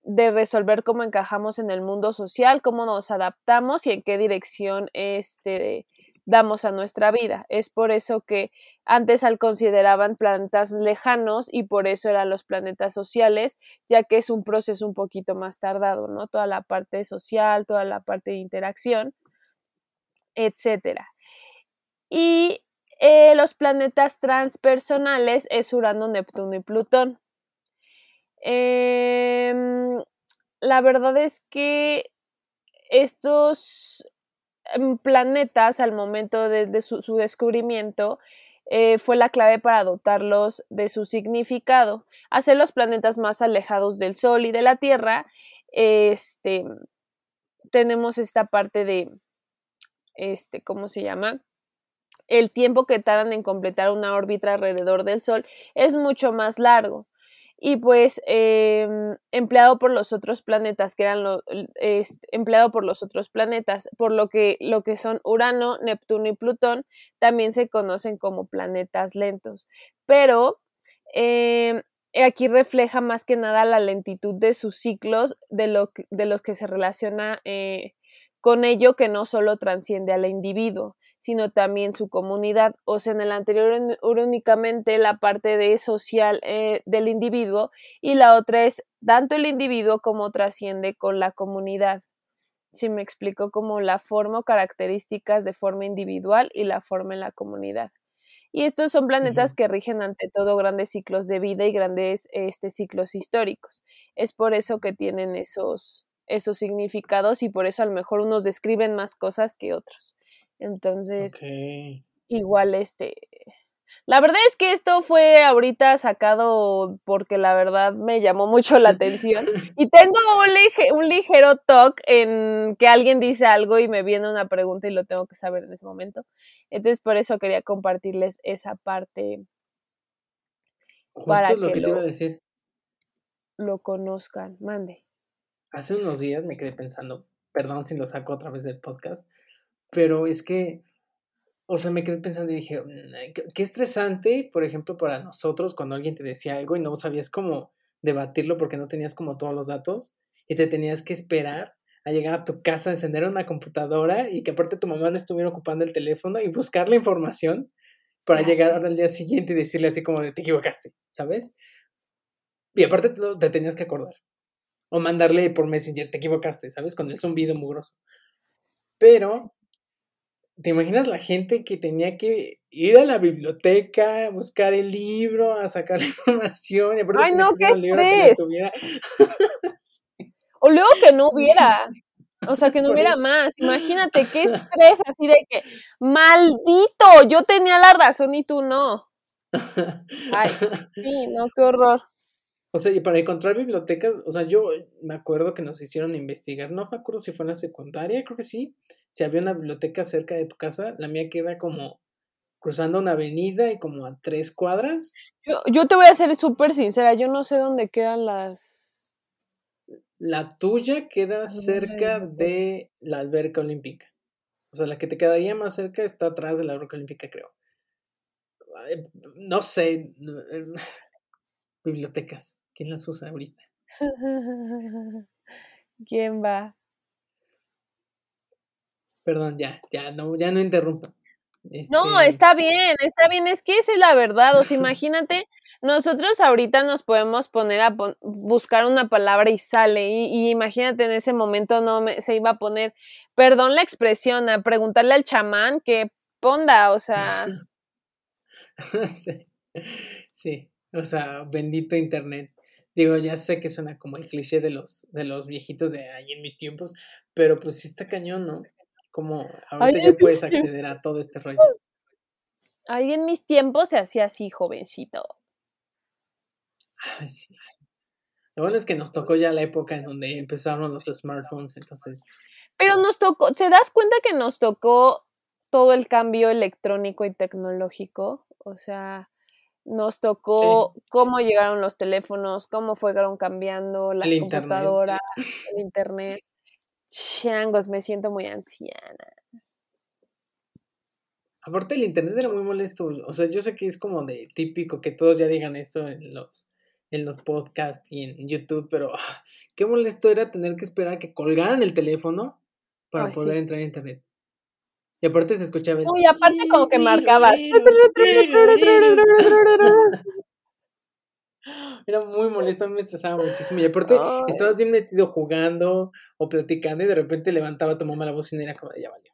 Speaker 1: de resolver cómo encajamos en el mundo social, cómo nos adaptamos y en qué dirección este, damos a nuestra vida. Es por eso que antes al consideraban planetas lejanos y por eso eran los planetas sociales, ya que es un proceso un poquito más tardado, ¿no? Toda la parte social, toda la parte de interacción, etcétera. Y eh, los planetas transpersonales es Urano, Neptuno y Plutón. Em, la verdad es que estos planetas al momento de, su, descubrimiento eh, fue la clave para dotarlos de su significado, hacer los planetas más alejados del Sol y de la Tierra. Este, tenemos esta parte de, este, ¿cómo se llama? El tiempo que tardan en completar una órbita alrededor del Sol es mucho más largo y pues em, empleado por los otros planetas, que eran los, empleado por los otros planetas, por lo que lo que son Urano, Neptuno y Plutón también se conocen como planetas lentos. Pero em, aquí refleja más que nada la lentitud de sus ciclos, de, lo de los que se relaciona eh, con ello que no solo transciende al individuo, sino también su comunidad. O sea, en el anterior era únicamente la parte de social eh, del individuo y la otra es tanto el individuo como trasciende con la comunidad. Si me explico como la forma o características de forma individual y la forma en la comunidad. Y estos son planetas que rigen ante todo grandes ciclos de vida y grandes este, ciclos históricos. Es por eso que tienen esos, esos significados y por eso a lo mejor unos describen más cosas que otros. Entonces, igual este... La verdad es que esto fue ahorita sacado porque la verdad me llamó mucho la atención y tengo un, un ligero talk en que alguien dice algo y me viene una pregunta y lo tengo que saber en ese momento. Entonces por eso quería compartirles esa parte.
Speaker 2: Justo lo que, te iba a decir.
Speaker 1: Lo conozcan, mande.
Speaker 2: Hace unos días me quedé pensando, perdón si lo saco otra vez del podcast, pero es que, o sea, me quedé pensando y dije, mm, qué estresante, por ejemplo, para nosotros cuando alguien te decía algo y no sabías cómo debatirlo porque no tenías como todos los datos y te tenías que esperar a llegar a tu casa, encender una computadora y que aparte tu mamá no estuviera ocupando el teléfono y buscar la información para llegar al día siguiente y decirle así como de te equivocaste, ¿sabes? Y aparte te tenías que acordar. O mandarle por Messenger, te equivocaste, ¿sabes? Con el zumbido mugroso. Pero ¿Te imaginas la gente que tenía que ir a la biblioteca, buscar el libro, a sacar la información?
Speaker 1: Ay, no, qué estrés. O luego que no hubiera. O sea, que no hubiera más. Imagínate qué estrés así de que, maldito, yo tenía la razón y tú no. Ay, sí, no, qué horror.
Speaker 2: O sea, y para encontrar bibliotecas, o sea, yo me acuerdo que nos hicieron investigar, no me acuerdo si fue en la secundaria, creo que sí, si había una biblioteca cerca de tu casa, la mía queda como cruzando una avenida y como a tres cuadras.
Speaker 1: Yo, yo te voy a ser súper sincera, yo no sé dónde quedan las...
Speaker 2: La tuya queda cerca de la alberca olímpica. O sea, la que te quedaría más cerca está atrás de la alberca olímpica, creo. No sé. Bibliotecas. ¿Quién las usa ahorita?
Speaker 1: ¿Quién va?
Speaker 2: Perdón, ya, ya no, ya no interrumpa.
Speaker 1: No, este está bien, está bien, es que esa es la verdad, o sea, imagínate, nosotros ahorita nos podemos poner a buscar una palabra y sale, y, imagínate en ese momento no me, se iba a poner, perdón la expresión, a preguntarle al chamán que ponda, o sea.
Speaker 2: sí, sí, o sea, bendito internet. Digo, ya sé que suena como el cliché de los, de los viejitos de ahí en mis tiempos, pero pues sí está cañón, ¿no? Como ahorita ya puedes acceder a todo este rollo.
Speaker 1: Ahí en mis tiempos se hacía así, jovencito.
Speaker 2: Ay, sí. Lo bueno es que nos tocó ya la época en donde empezaron los smartphones, entonces.
Speaker 1: Pero nos tocó, ¿te das cuenta que nos tocó todo el cambio electrónico y tecnológico? O sea, nos tocó cómo llegaron los teléfonos, cómo fueron cambiando las computadoras, el internet. Changos, me siento muy anciana.
Speaker 2: Aparte el internet era muy molesto, o sea, yo sé que es como de típico que todos ya digan esto en los, en los podcasts y en YouTube, pero ah, qué molesto era tener que esperar a que colgaran el teléfono para poder entrar a internet. Y aparte se escuchaba.
Speaker 1: Uy, aparte como que marcabas.
Speaker 2: Era muy molesto, me estresaba muchísimo. Y aparte, estabas bien metido jugando o platicando y de repente levantaba tu mamá la voz y era como de ya valió.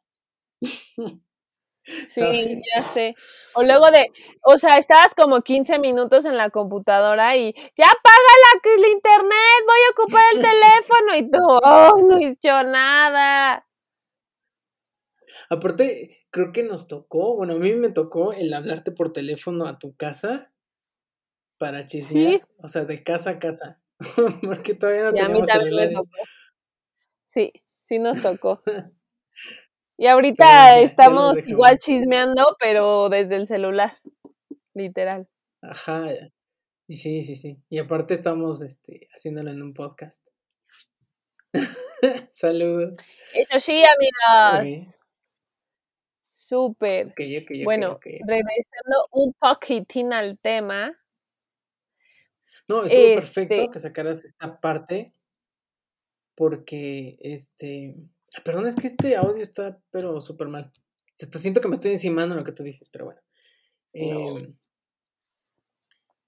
Speaker 1: Sí, ya sé. O luego de, o sea, estabas como 15 minutos en la computadora y ya apaga la, el internet, voy a ocupar el teléfono y tú, oh, no hizo nada.
Speaker 2: Aparte, creo que nos tocó, bueno, a mí me tocó el hablarte por teléfono a tu casa para chismear, o sea, de casa a casa, porque todavía no sí, teníamos celulares.
Speaker 1: Sí, sí nos tocó. Y ahorita estamos igual chismeando, pero desde el celular, literal.
Speaker 2: Ajá, y sí, sí, sí. Y aparte estamos este, haciéndolo en un podcast. Saludos.
Speaker 1: Eso sí, amigas. Súper. bueno, regresando un poquitín al tema.
Speaker 2: No, estuvo perfecto este que sacaras esta parte porque este perdón, es que este audio está, pero súper mal. Se te siento que me estoy encimando en lo que tú dices, pero bueno. Em,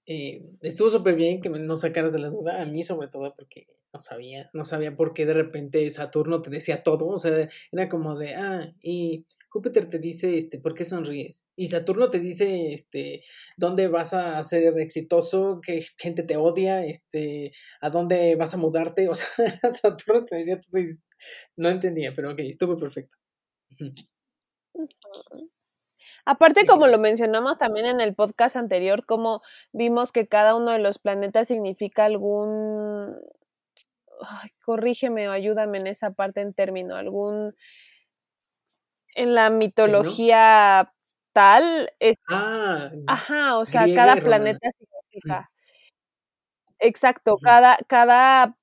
Speaker 2: eh, estuvo súper bien que no sacaras de la duda, a mí sobre todo porque no sabía, no sabía por qué de repente Saturno te decía todo, o sea, era como de, ah, y Júpiter te dice, este, ¿por qué sonríes? Y Saturno te dice, este, ¿dónde vas a ser exitoso? ¿Qué gente te odia? Este, ¿a dónde vas a mudarte? O sea, Saturno te decía todo no entendía, pero ok, estuvo perfecto.
Speaker 1: Aparte, como lo mencionamos también en el podcast anterior, como vimos que cada uno de los planetas significa algún... corrígeme o ayúdame en esa parte en término, algún en la mitología tal. Es, ah, ajá, o sea, cada planeta significa. Exacto, cada, cada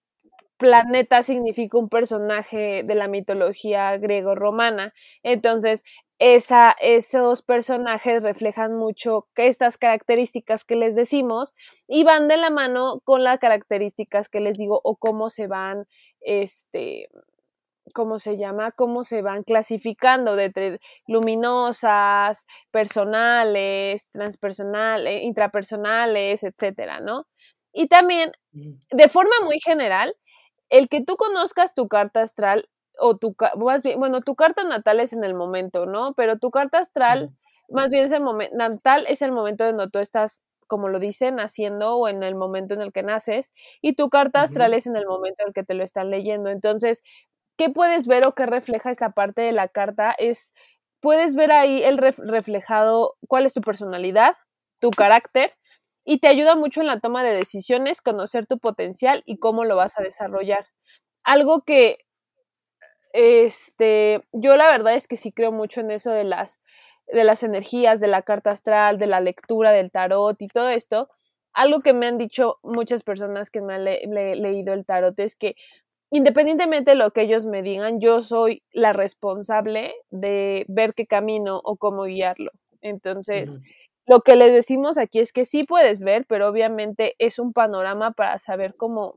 Speaker 1: planeta significa un personaje de la mitología griego-romana. Entonces, esa, esos personajes reflejan mucho que estas características que les decimos y van de la mano con las características que les digo o cómo se van este, ¿cómo se llama? Cómo se van clasificando de luminosas, personales, transpersonales, intrapersonales, etcétera, ¿no? Y también, de forma muy general, el que tú conozcas tu carta astral o tu, más bien, bueno, tu carta natal es en el momento, ¿no? Pero tu carta astral, más bien es el momento, natal es el momento donde tú estás como lo dicen, naciendo o en el momento en el que naces, y tu carta astral es en el momento en el que te lo están leyendo. Entonces, ¿qué puedes ver o qué refleja esta parte de la carta? Es, puedes ver ahí el reflejado cuál es tu personalidad, tu carácter, y te ayuda mucho en la toma de decisiones, conocer tu potencial y cómo lo vas a desarrollar. Algo que, este, yo la verdad es que sí creo mucho en eso de las, de las energías, de la carta astral, de la lectura del tarot y todo esto. Algo que me han dicho muchas personas que me han leído el tarot es que independientemente de lo que ellos me digan, yo soy la responsable de ver qué camino o cómo guiarlo. Entonces, lo que les decimos aquí es que sí puedes ver, pero obviamente es un panorama para saber cómo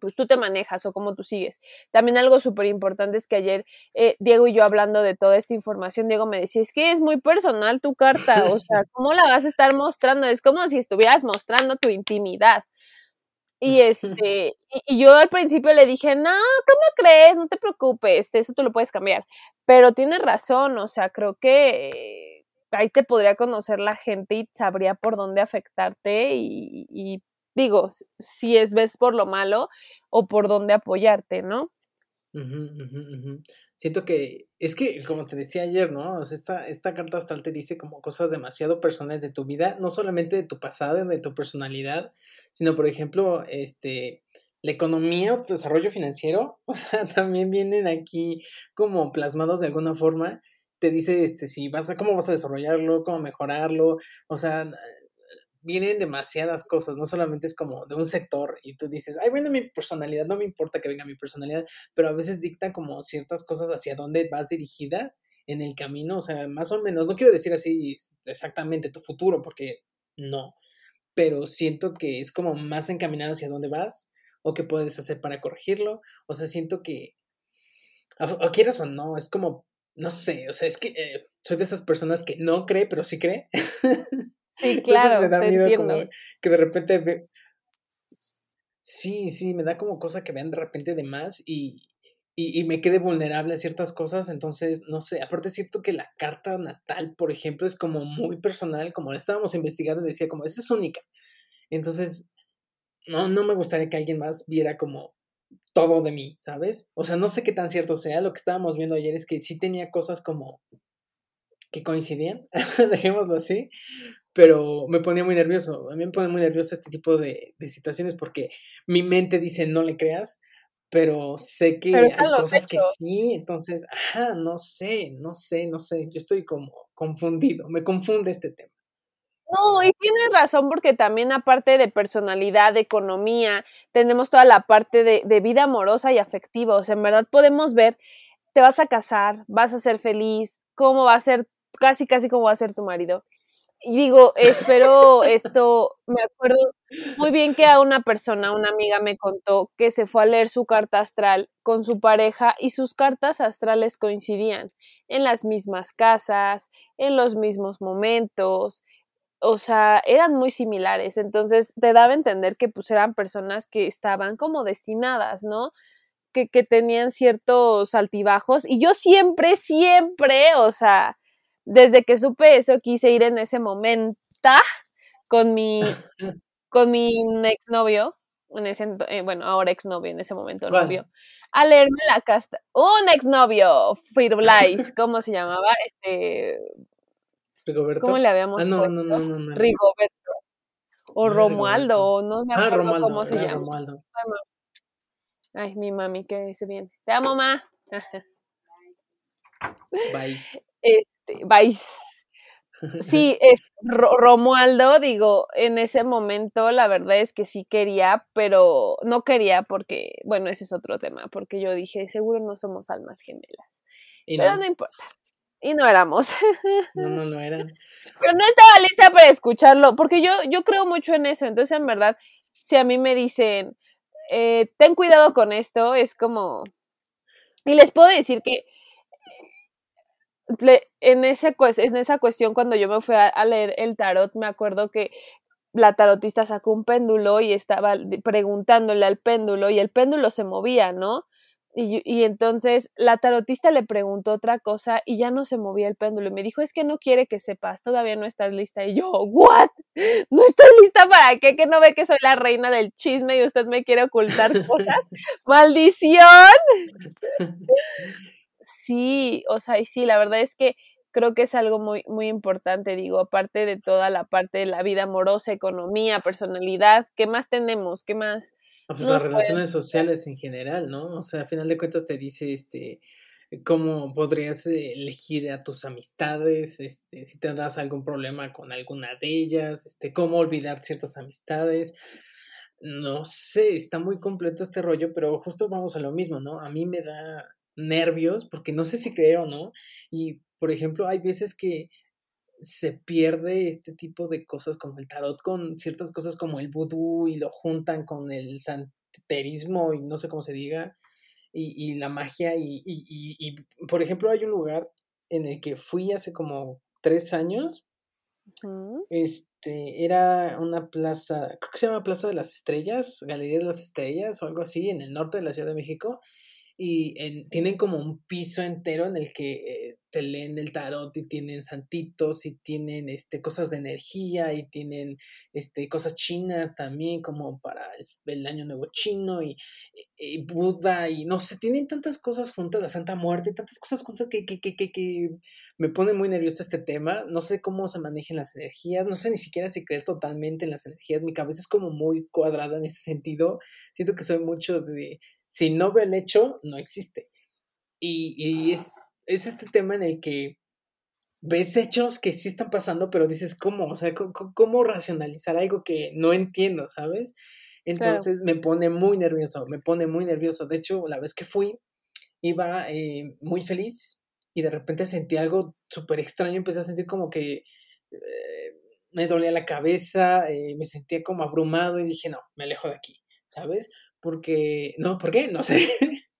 Speaker 1: pues tú te manejas o cómo tú sigues. También algo súper importante es que ayer eh, Diego y yo hablando de toda esta información, Diego me decía, es que es muy personal tu carta, o sea, ¿cómo la vas a estar mostrando? Es como si estuvieras mostrando tu intimidad. Y este, y, yo al principio le dije, no, ¿cómo crees? No te preocupes, eso tú lo puedes cambiar. Pero tiene razón, o sea, creo que ahí te podría conocer la gente y sabría por dónde afectarte y, y digo, si es ves por lo malo o por dónde apoyarte, ¿no?
Speaker 2: Siento que, es que, como te decía ayer, ¿no? O sea, esta, esta carta astral te dice como cosas demasiado personales de tu vida, no solamente de tu pasado, de tu personalidad, sino, por ejemplo, este, la economía o tu desarrollo financiero, o sea, también vienen aquí como plasmados de alguna forma. Te dice, este, si vas a, cómo vas a desarrollarlo, cómo mejorarlo, o sea, vienen demasiadas cosas, no solamente es como de un sector y tú dices, ay, bueno, mi personalidad, no me importa que venga mi personalidad, pero a veces dicta como ciertas cosas hacia dónde vas dirigida en el camino, o sea, más o menos, no quiero decir así exactamente tu futuro, porque no, pero siento que es como más encaminado hacia dónde vas o qué puedes hacer para corregirlo, o sea, siento que, o, quieras o no, es como, no sé, o sea, es que eh, soy de esas personas que no cree, pero sí cree. Sí, claro. Entonces me da miedo como que de repente Sí, sí, me da como cosa que vean de repente de más y, y, me quede vulnerable a ciertas cosas. Entonces, no sé, aparte es cierto que la carta natal, por ejemplo, es como muy personal, como la estábamos investigando, decía como, esta es única. Entonces, no, no me gustaría que alguien más viera como todo de mí, ¿sabes? O sea, no sé qué tan cierto sea. Lo que estábamos viendo ayer es que sí tenía cosas como que coincidían, dejémoslo así, pero me ponía muy nervioso. A mí me pone muy nervioso este tipo de, de situaciones porque mi mente dice no le creas, pero sé que hay cosas que sí, entonces, ajá, no sé, no sé, no sé, yo estoy como confundido, me confunde este tema.
Speaker 1: No, y tienes razón porque también aparte de personalidad, de economía, tenemos toda la parte de, de vida amorosa y afectiva, o sea, en verdad podemos ver, te vas a casar, vas a ser feliz, cómo va a ser, casi, casi cómo va a ser tu marido y digo, espero esto, me acuerdo muy bien que a una persona, una amiga me contó que se fue a leer su carta astral con su pareja y sus cartas astrales coincidían en las mismas casas, en los mismos momentos, o sea, eran muy similares, entonces te daba a entender que pues eran personas que estaban como destinadas, ¿no? Que, que tenían ciertos altibajos y yo siempre, siempre, o sea, desde que supe eso quise ir en ese momento con mi con mi exnovio, en ese eh, bueno, ahora exnovio, en ese momento novio, a leerme la casta. Un exnovio, Firulais, ¿cómo se llamaba? Este Rigoberto. ¿Cómo le habíamos ah, no, no, no, no, Rigoberto. O Romualdo, no me ah, acuerdo cómo se llama. Romualdo. Ay, mi mami, que se viene. Te amo, ma. Bye. Este, vais. Sí, Romualdo, digo, en ese momento la verdad es que sí quería, pero no quería porque, bueno, ese es otro tema, porque yo dije, seguro no somos almas gemelas. pero no? importa. Y no éramos.
Speaker 2: No, no, no eran.
Speaker 1: Pero no estaba lista para escucharlo, porque yo, yo creo mucho en eso. Entonces, en verdad, si a mí me dicen, eh, ten cuidado con esto, es como... Y les puedo decir que en, ese, en esa cuestión, cuando yo me fui a, leer el tarot, me acuerdo que la tarotista sacó un péndulo y estaba preguntándole al péndulo y el péndulo se movía, ¿no? Y, y, entonces la tarotista le preguntó otra cosa y ya no se movía el péndulo y me dijo, es que no quiere que sepas, todavía no estás lista. Y yo, ¿what? ¿No estoy lista para qué? ¿Que no ve que soy la reina del chisme y usted me quiere ocultar cosas? ¡Maldición! sí, o sea, y sí, la verdad es que creo que es algo muy, muy importante, digo, aparte de toda la parte de la vida amorosa, economía, personalidad, ¿qué más tenemos? ¿Qué más?
Speaker 2: Ah, pues las relaciones sociales en general, ¿no? O sea, a final de cuentas te dice, este, cómo podrías elegir a tus amistades, este, si tendrás algún problema con alguna de ellas, este, cómo olvidar ciertas amistades. No sé, está muy completo este rollo, pero justo vamos a lo mismo, ¿no? A mí me da nervios, porque no sé si creo o no. Y, por ejemplo, hay veces que se pierde este tipo de cosas como el tarot con ciertas cosas como el vudú y lo juntan con el santerismo y no sé cómo se diga, y, la magia. Y, y, por ejemplo, hay un lugar en el que fui hace como tres años. Este, era una plaza, creo que se llama Plaza de las Estrellas, Galería de las Estrellas o algo así, en el norte de la Ciudad de México y tienen como un piso entero en el que eh, te leen el tarot y tienen santitos y tienen este, cosas de energía y tienen este, cosas chinas también como para el, año nuevo chino y, Buda y no sé, tienen tantas cosas juntas, la Santa Muerte, tantas cosas juntas que, que, que, que, me pone muy nervioso este tema, no sé cómo se manejan las energías, no sé ni siquiera si creer totalmente en las energías, mi cabeza es como muy cuadrada en ese sentido, siento que soy mucho de si no ve el hecho, no existe. Y, es, este tema en el que ves hechos que sí están pasando, pero dices, ¿cómo? O sea, ¿cómo, racionalizar algo que no entiendo, ¿sabes? Entonces me pone muy nervioso, me pone muy nervioso. De hecho, la vez que fui, iba eh, muy feliz y de repente sentí algo súper extraño, empecé a sentir como que eh, me dolía la cabeza, eh, me sentía como abrumado y dije, no, me alejo de aquí, ¿sabes? Porque, no, ¿por qué? No sé.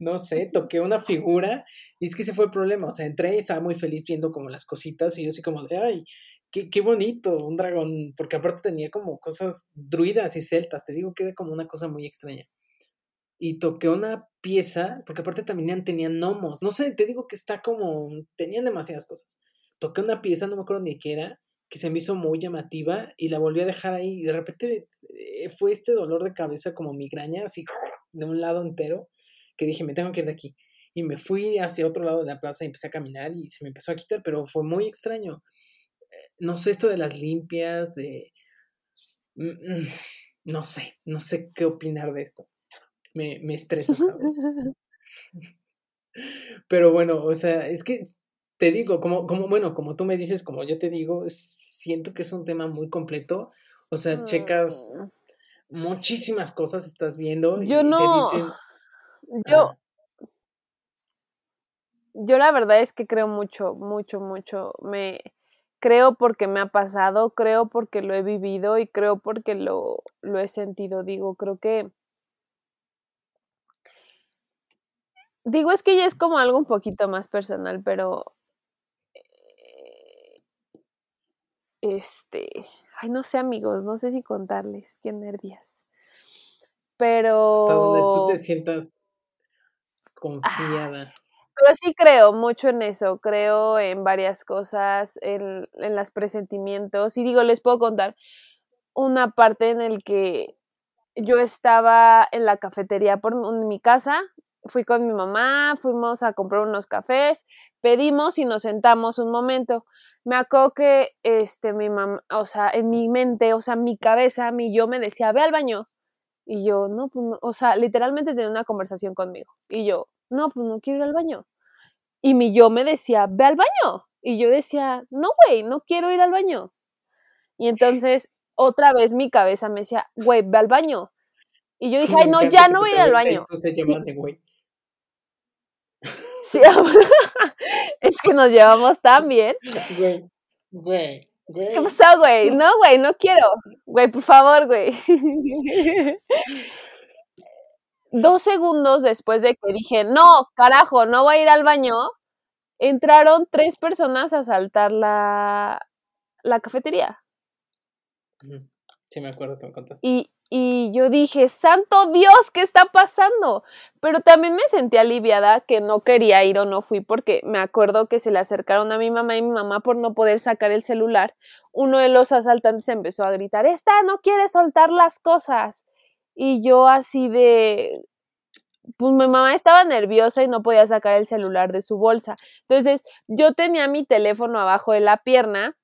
Speaker 2: no sé, toqué una figura y es que ese fue el problema, o sea, entré y estaba muy feliz viendo como las cositas y yo así como de, ay, qué, qué bonito, un dragón, porque aparte tenía como cosas druidas y celtas, te digo que era como una cosa muy extraña. Y toqué una pieza, porque aparte también tenían gnomos, no sé, te digo que está como, tenían demasiadas cosas. Toqué una pieza, no me acuerdo ni qué era, que se me hizo muy llamativa y la volví a dejar ahí y de repente eh, fue este dolor de cabeza como migraña, así de un lado entero que dije, me tengo que ir de aquí. Y me fui hacia otro lado de la plaza y empecé a caminar y se me empezó a quitar, pero fue muy extraño. Eh, no sé esto de las limpias, de... Mm, mm, no sé, no sé qué opinar de esto. Me, me estresa, ¿sabes? Pero bueno, o sea, es que te digo, como, como, bueno, como tú me dices, como yo te digo, siento que es un tema muy completo. O sea, checas mm. muchísimas cosas, estás viendo y,
Speaker 1: yo
Speaker 2: no.
Speaker 1: te dicen, yo, yo la verdad es que creo mucho, mucho, mucho. Me creo porque me ha pasado, creo porque lo he vivido y creo porque lo, lo he sentido. Digo, creo que. Digo, es que ya es como algo un poquito más personal, pero. Eh, este. Ay, no sé, amigos, no sé si contarles. Qué nervias. Pero.
Speaker 2: Hasta donde tú te sientas
Speaker 1: confiada. pero sí creo mucho en eso, creo en varias cosas, en, en los presentimientos. Y digo, les puedo contar una parte en el que yo estaba en la cafetería por mi casa, fui con mi mamá, fuimos a comprar unos cafés, pedimos y nos sentamos un momento. Me acuerdo que este mi mamá, o sea, en mi mente, o sea, mi cabeza, mi yo me decía, "Ve al baño." Y yo, no, pues no, o sea, literalmente tenía una conversación conmigo. Y yo, no, pues no quiero ir al baño. Y mi yo me decía, ve al baño. Y yo decía, no, güey, no quiero ir al baño. Y entonces otra vez mi cabeza me decía, güey, ve al baño. Y yo dije, ay, no, ya no voy a ir al baño. güey. Sí, es que nos llevamos tan bien. Güey, güey, ¿Qué pasó, güey? No, güey, no quiero. Güey, por favor, güey. Dos segundos después de que dije, no, carajo, no voy a ir al baño, entraron tres personas a saltar la, la cafetería.
Speaker 2: Sí, me acuerdo que me contaste.
Speaker 1: Y, y yo dije, santo Dios, ¿qué está pasando? Pero también me sentí aliviada que no quería ir o no fui porque me acuerdo que se le acercaron a mi mamá y mi mamá por no poder sacar el celular. Uno de los asaltantes empezó a gritar, esta no quiere soltar las cosas. Y yo así de, pues mi mamá estaba nerviosa y no podía sacar el celular de su bolsa. Entonces yo tenía mi teléfono abajo de la pierna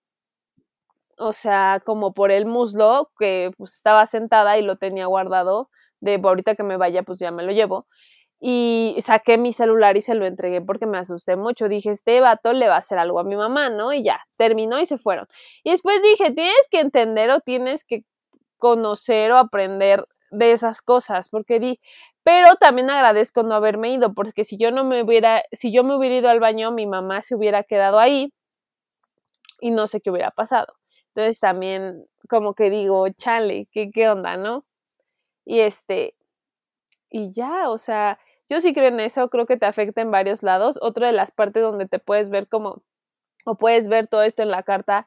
Speaker 1: o sea, como por el muslo, que pues estaba sentada y lo tenía guardado, de ahorita que me vaya, pues ya me lo llevo. Y saqué mi celular y se lo entregué porque me asusté mucho. Dije, este vato le va a hacer algo a mi mamá, ¿no? Y ya, terminó y se fueron. Y después dije, tienes que entender o tienes que conocer o aprender de esas cosas, porque di, pero también agradezco no haberme ido, porque si yo no me hubiera, si yo me hubiera ido al baño, mi mamá se hubiera quedado ahí y no sé qué hubiera pasado. Entonces también como que digo, chale, ¿qué, qué onda, no? Y este, y ya, o sea, yo sí creo en eso, creo que te afecta en varios lados. Otra de las partes donde te puedes ver como, o puedes ver todo esto en la carta,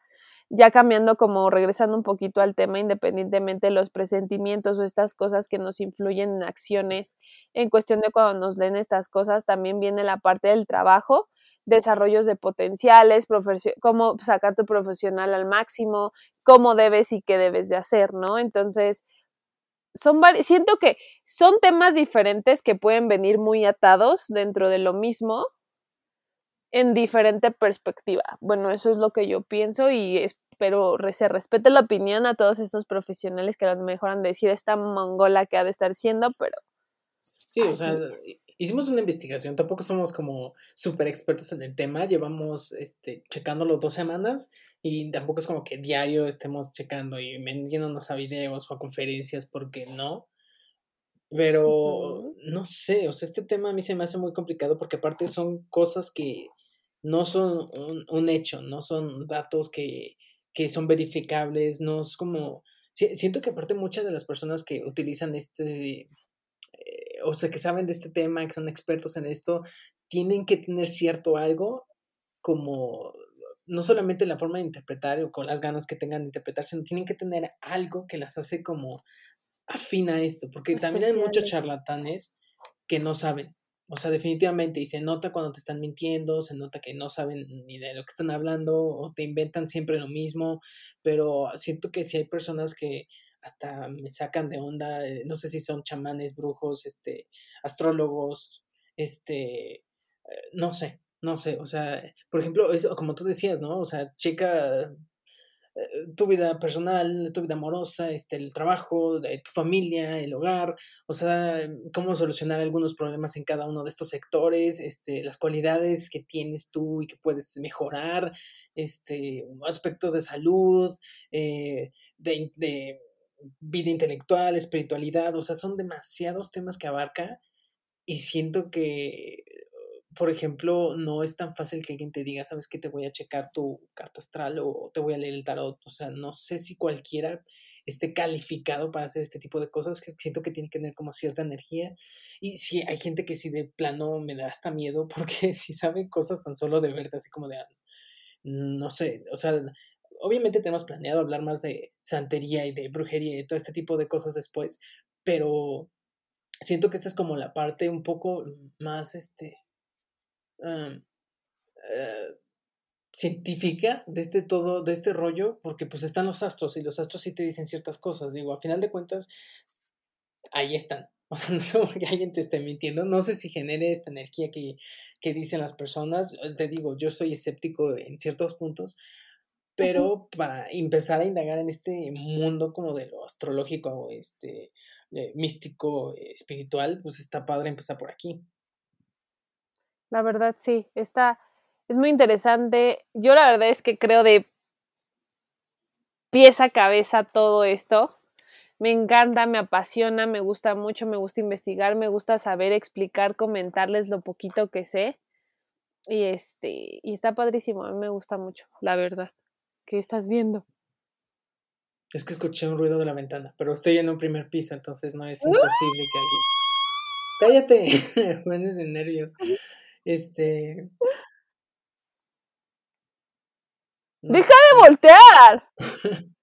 Speaker 1: ya cambiando como regresando un poquito al tema, independientemente de los presentimientos o estas cosas que nos influyen en acciones, en cuestión de cuando nos leen estas cosas, también viene la parte del trabajo, desarrollos de potenciales, cómo sacar tu profesional al máximo, cómo debes y qué debes de hacer, ¿no? Entonces, son siento que son temas diferentes que pueden venir muy atados dentro de lo mismo en diferente perspectiva. Bueno, eso es lo que yo pienso y espero se respete la opinión a todos estos profesionales que a lo mejor han de decir esta mongola que ha de estar siendo, pero...
Speaker 2: Sí, o sea, hicimos una investigación, tampoco somos como súper expertos en el tema, llevamos este, checándolo dos semanas y tampoco es como que diario estemos checando y metiéndonos a videos o a conferencias porque no. Pero no sé, o sea, este tema a mí se me hace muy complicado porque aparte son cosas que no son un, hecho, no son datos que, que, son verificables, no es como... Siento que aparte muchas de las personas que utilizan este, eh, o sea, que saben de este tema, que son expertos en esto, tienen que tener cierto algo como no solamente la forma de interpretar o con las ganas que tengan de interpretar, sino tienen que tener algo que las hace como afina esto, porque también hay muchos charlatanes que no saben. O sea, definitivamente, y se nota cuando te están mintiendo, se nota que no saben ni de lo que están hablando o te inventan siempre lo mismo, pero siento que si hay personas que hasta me sacan de onda, eh, no sé si son chamanes, brujos, este, astrólogos, este, eh, no sé, no sé, o sea, por ejemplo, eso, como tú decías, ¿no? O sea, checa tu vida personal, tu vida amorosa, este, el trabajo, tu familia, el hogar, o sea, cómo solucionar algunos problemas en cada uno de estos sectores, este, las cualidades que tienes tú y que puedes mejorar, este, aspectos de salud, eh, de, de vida intelectual, espiritualidad, o sea, son demasiados temas que abarca y siento que por ejemplo, no es tan fácil que alguien te diga, sabes que te voy a checar tu carta astral o te voy a leer el tarot. O sea, no sé si cualquiera esté calificado para hacer este tipo de cosas. Siento que tiene que tener como cierta energía. Y sí, hay gente que sí de plano me da hasta miedo porque si sabe cosas tan solo de verte, así como de, no sé, o sea, obviamente tenemos planeado hablar más de santería y de brujería y todo este tipo de cosas después, pero siento que esta es como la parte un poco más, este, eh, científica de este todo, de este rollo, porque pues están los astros y los astros sí te dicen ciertas cosas. Digo, a final de cuentas, ahí están. O sea, no sé que alguien te esté mintiendo. No sé si genere esta energía que, que dicen las personas. Eh, te digo, yo soy escéptico en ciertos puntos, pero para empezar a indagar en este mundo como de lo astrológico, este, eh, místico, espiritual, pues está padre empezar por aquí.
Speaker 1: La verdad, sí, está, es muy interesante. Yo la verdad es que creo de pieza a cabeza todo esto. Me encanta, me apasiona, me gusta mucho, me gusta investigar, me gusta saber, explicar, comentarles lo poquito que sé. Y este, y está padrísimo, a mí me gusta mucho, la verdad. ¿Qué estás viendo?
Speaker 2: Es que escuché un ruido de la ventana, pero estoy en un primer piso, entonces no es imposible que alguien. ¡Cállate! Me de nervios. Este.
Speaker 1: ¡Deja de voltear!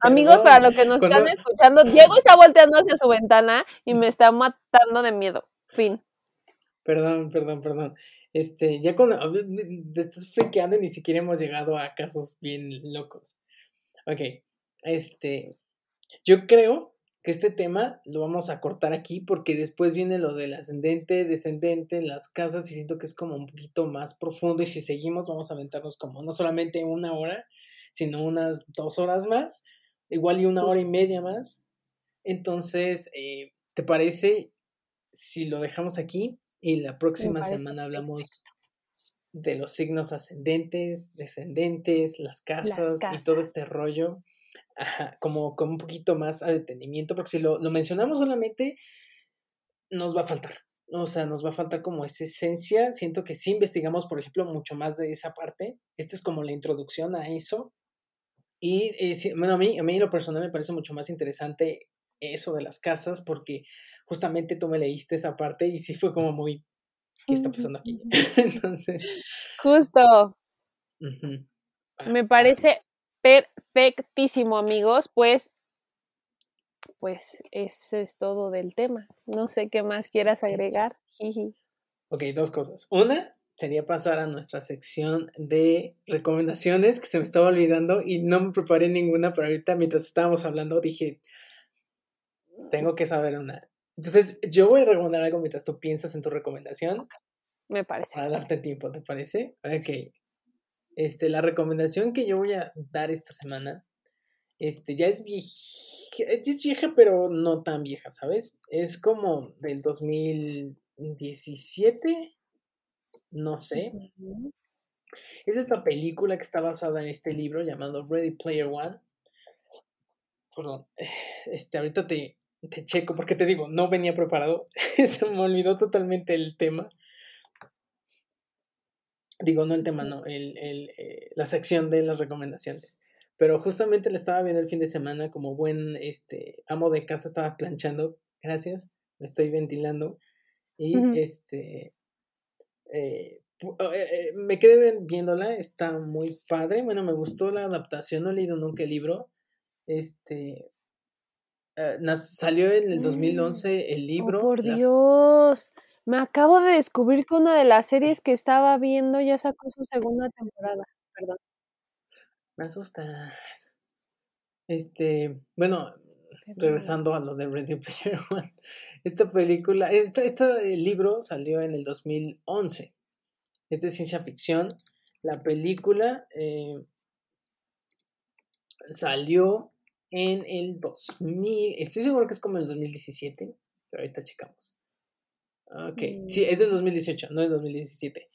Speaker 1: Amigos, para lo que nos están escuchando, Diego está volteando hacia su ventana y me está matando de miedo. Fin.
Speaker 2: Perdón, perdón, perdón. Este, ya cuando te estás frequeando ni siquiera hemos llegado a casos bien locos. Ok, este, yo creo que este tema lo vamos a cortar aquí porque después viene lo del ascendente, descendente, las casas y siento que es como un poquito más profundo y si seguimos vamos a aventarnos como no solamente una hora, sino unas dos horas más, igual y una hora y media más. Entonces, eh, ¿te parece si lo dejamos aquí y la próxima semana hablamos de los signos ascendentes, descendentes, las casas. y todo este rollo? Ajá, como con un poquito más a detenimiento, porque si lo, lo mencionamos solamente, nos va a faltar. O sea, nos va a faltar como esa esencia. Siento que si investigamos, por ejemplo, mucho más de esa parte, esta es como la introducción a eso. Y eh, bueno, a mí, a mí lo personal me parece mucho más interesante eso de las casas, porque justamente tú me leíste esa parte y sí fue como muy, ¿qué está pasando aquí? Entonces.
Speaker 1: Justo. Me parece Perfectísimo, amigos. Pues, pues ese es todo del tema. No sé qué más quieras agregar.
Speaker 2: Ok, dos cosas. Una sería pasar a nuestra sección de recomendaciones que se me estaba olvidando y no me preparé ninguna, pero ahorita mientras estábamos hablando dije, tengo que saber una. Entonces, yo voy a recomendar algo mientras tú piensas en tu recomendación.
Speaker 1: Me parece.
Speaker 2: Para darte tiempo, ¿te parece? Ok. Este, la recomendación que yo voy a dar esta semana, este, ya es vieja, es vieja, pero no tan vieja, ¿sabes? Es como del 2017, no sé. Es esta película que está basada en este libro llamado Ready Player One. Perdón, este, ahorita te, te checo, porque te digo, no venía preparado. Se me olvidó totalmente el tema. Digo, no el tema, no, el, el, eh, la sección de las recomendaciones. Pero justamente le estaba viendo el fin de semana como buen este, amo de casa, estaba planchando. Gracias, me estoy ventilando. Y este. Eh, eh, me quedé viéndola, está muy padre. Bueno, me gustó la adaptación, no he leído nunca el libro. Este. salió en el 2011 el libro.
Speaker 1: por Dios. Me acabo de descubrir que una de las series que estaba viendo ya sacó su segunda temporada. Perdón.
Speaker 2: Me asustas. Este, bueno, regresando a lo de Ready Player One. Esta película, este, este libro salió en el 2011. Es de ciencia ficción. La película eh, salió en el 2000. Estoy seguro que es como en el 2017, pero ahorita checamos. Ok, sí, es del 2018, no es 2017.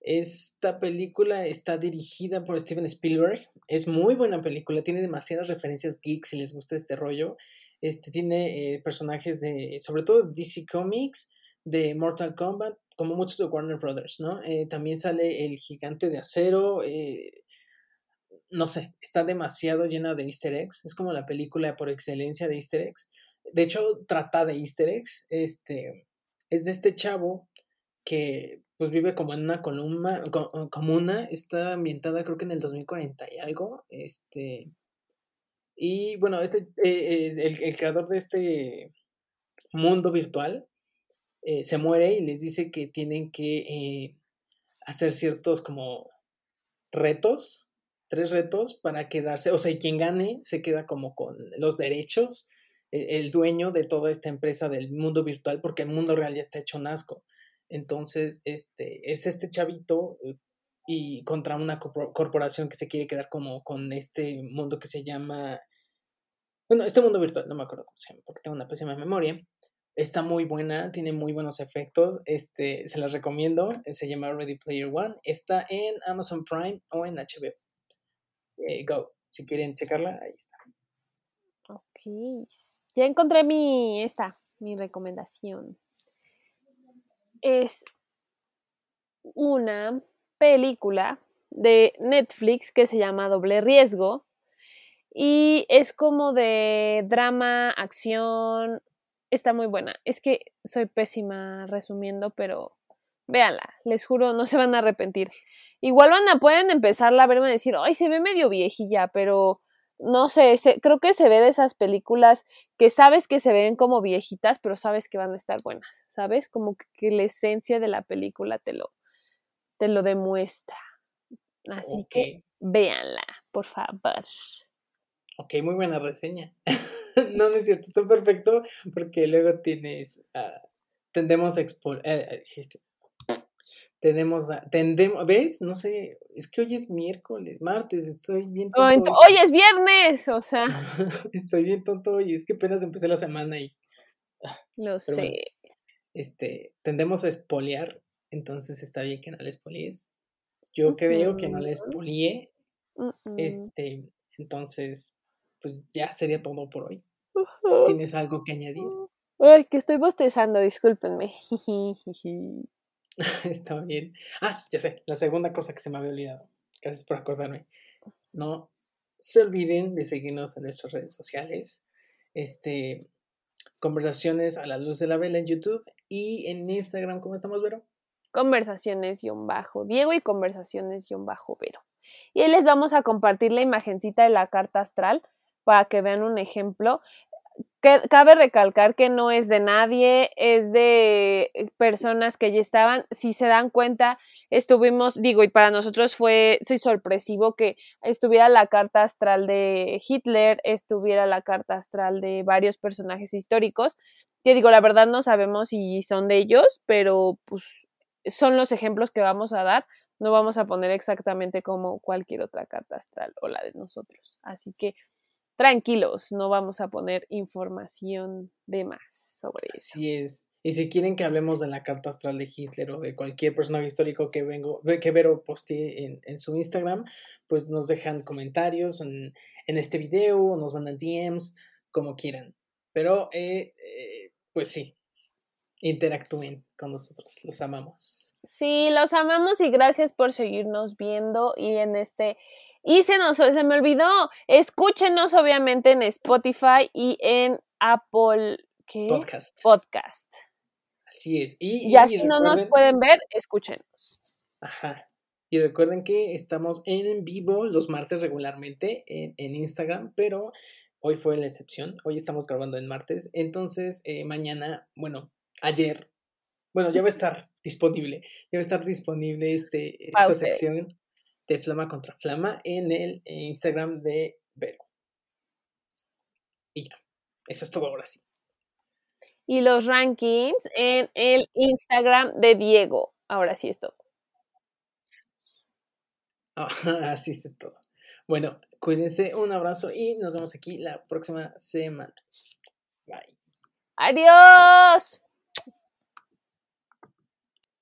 Speaker 2: Esta película está dirigida por Steven Spielberg. Es muy buena película, tiene demasiadas referencias geeks si les gusta este rollo. Este tiene eh, personajes de, sobre todo DC Comics, de Mortal Kombat, como muchos de Warner Brothers, ¿no? Eh, también sale el gigante de acero. Eh, no sé, está demasiado llena de easter eggs. Es como la película por excelencia de easter eggs. De hecho, trata de easter eggs. Este, es de este chavo que pues vive como en una columna, comuna, está ambientada creo que en el 2040 y algo, este, y bueno, este, eh, el, creador de este mundo virtual eh, se muere y les dice que tienen que eh, hacer ciertos como retos, tres retos para quedarse, o sea, y quien gane se queda como con los derechos el dueño de toda esta empresa del mundo virtual, porque el mundo real ya está hecho un asco. Entonces, este, es este chavito eh, y contra una corporación que se quiere quedar como con este mundo que se llama, bueno, este mundo virtual, no me acuerdo cómo se llama, porque tengo una pésima memoria. Está muy buena, tiene muy buenos efectos, este, se las recomiendo, se llama Ready Player One, está en Amazon Prime o en HBO. Eh, go, si quieren checarla, ahí está.
Speaker 1: Ok, ya encontré mi, esta, mi recomendación. Es una película de Netflix que se llama Doble Riesgo y es como de drama, acción, está muy buena. Es que soy pésima resumiendo, pero véanla, les juro, no se van a arrepentir. Igual van a, pueden empezarla a verme decir, ay, se ve medio viejilla, pero no sé, creo que se ve de esas películas que sabes que se ven como viejitas, pero sabes que van a estar buenas, ¿sabes? Como que, la esencia de la película te lo, te lo demuestra. Así que véanla, por favor.
Speaker 2: Ok, muy buena reseña. no, no es cierto, está perfecto porque luego tienes, uh, tendemos a exponer, eh, eh, tenemos, tendemos, ¿ves? No sé, es que hoy es miércoles, martes, estoy bien
Speaker 1: tonto. Hoy, es viernes, o sea.
Speaker 2: estoy bien tonto y es que apenas empecé la semana y...
Speaker 1: Ah, Lo sé.
Speaker 2: este, tendemos a espolear, entonces está bien que no le espolies. Yo creo que no le espolié. Este, entonces, pues ya sería todo por hoy. ¿Tienes algo que añadir?
Speaker 1: Ay, que estoy bostezando, discúlpenme.
Speaker 2: Está bien. Ah, ya sé, la segunda cosa que se me había olvidado. Gracias por acordarme. No se olviden de seguirnos en nuestras redes sociales. Este, conversaciones a la luz de la vela en YouTube y en Instagram, ¿cómo estamos, Vero?
Speaker 1: Conversaciones-Diego y conversaciones-Vero. Y ahí les vamos a compartir la imagencita de la carta astral para que vean un ejemplo cabe recalcar que no es de nadie, es de eh, personas que ya estaban. Si se dan cuenta, estuvimos, digo, y para nosotros fue soy sorpresivo que estuviera la carta astral de Hitler, estuviera la carta astral de varios personajes históricos. Que digo, la verdad no sabemos si son de ellos, pero pues son los ejemplos que vamos a dar. No vamos a poner exactamente como cualquier otra carta astral o la de nosotros. Así que tranquilos, no vamos a poner información de más sobre eso.
Speaker 2: Así es. Y si quieren que hablemos de la carta astral de Hitler o de cualquier personaje histórico que vengo, que Vero postee en, en su Instagram, pues nos dejan comentarios en, en este video, nos mandan DMs, como quieran. Pero, eh, eh, pues sí, interactúen con nosotros, los amamos.
Speaker 1: Sí, los amamos y gracias por seguirnos viendo y en este... Y se nos se me olvidó, escúchenos obviamente en Spotify y en Apple Podcast. Podcast.
Speaker 2: Así es. Y,
Speaker 1: y así no nos pueden ver, escúchenos.
Speaker 2: Ajá. Y recuerden que estamos en vivo los martes regularmente en, Instagram, pero hoy fue la excepción. Hoy estamos grabando en martes. Entonces, eh, mañana, bueno, ayer, bueno, ya va a estar disponible. Ya va a estar disponible este, esta sección de Flama contra Flama en el Instagram de Vero. Y ya. Eso es todo ahora sí.
Speaker 1: Y los rankings en el Instagram de Diego. Ahora sí es todo.
Speaker 2: así es todo. Bueno, cuídense, un abrazo y nos vemos aquí la próxima semana. Bye.
Speaker 1: Adiós.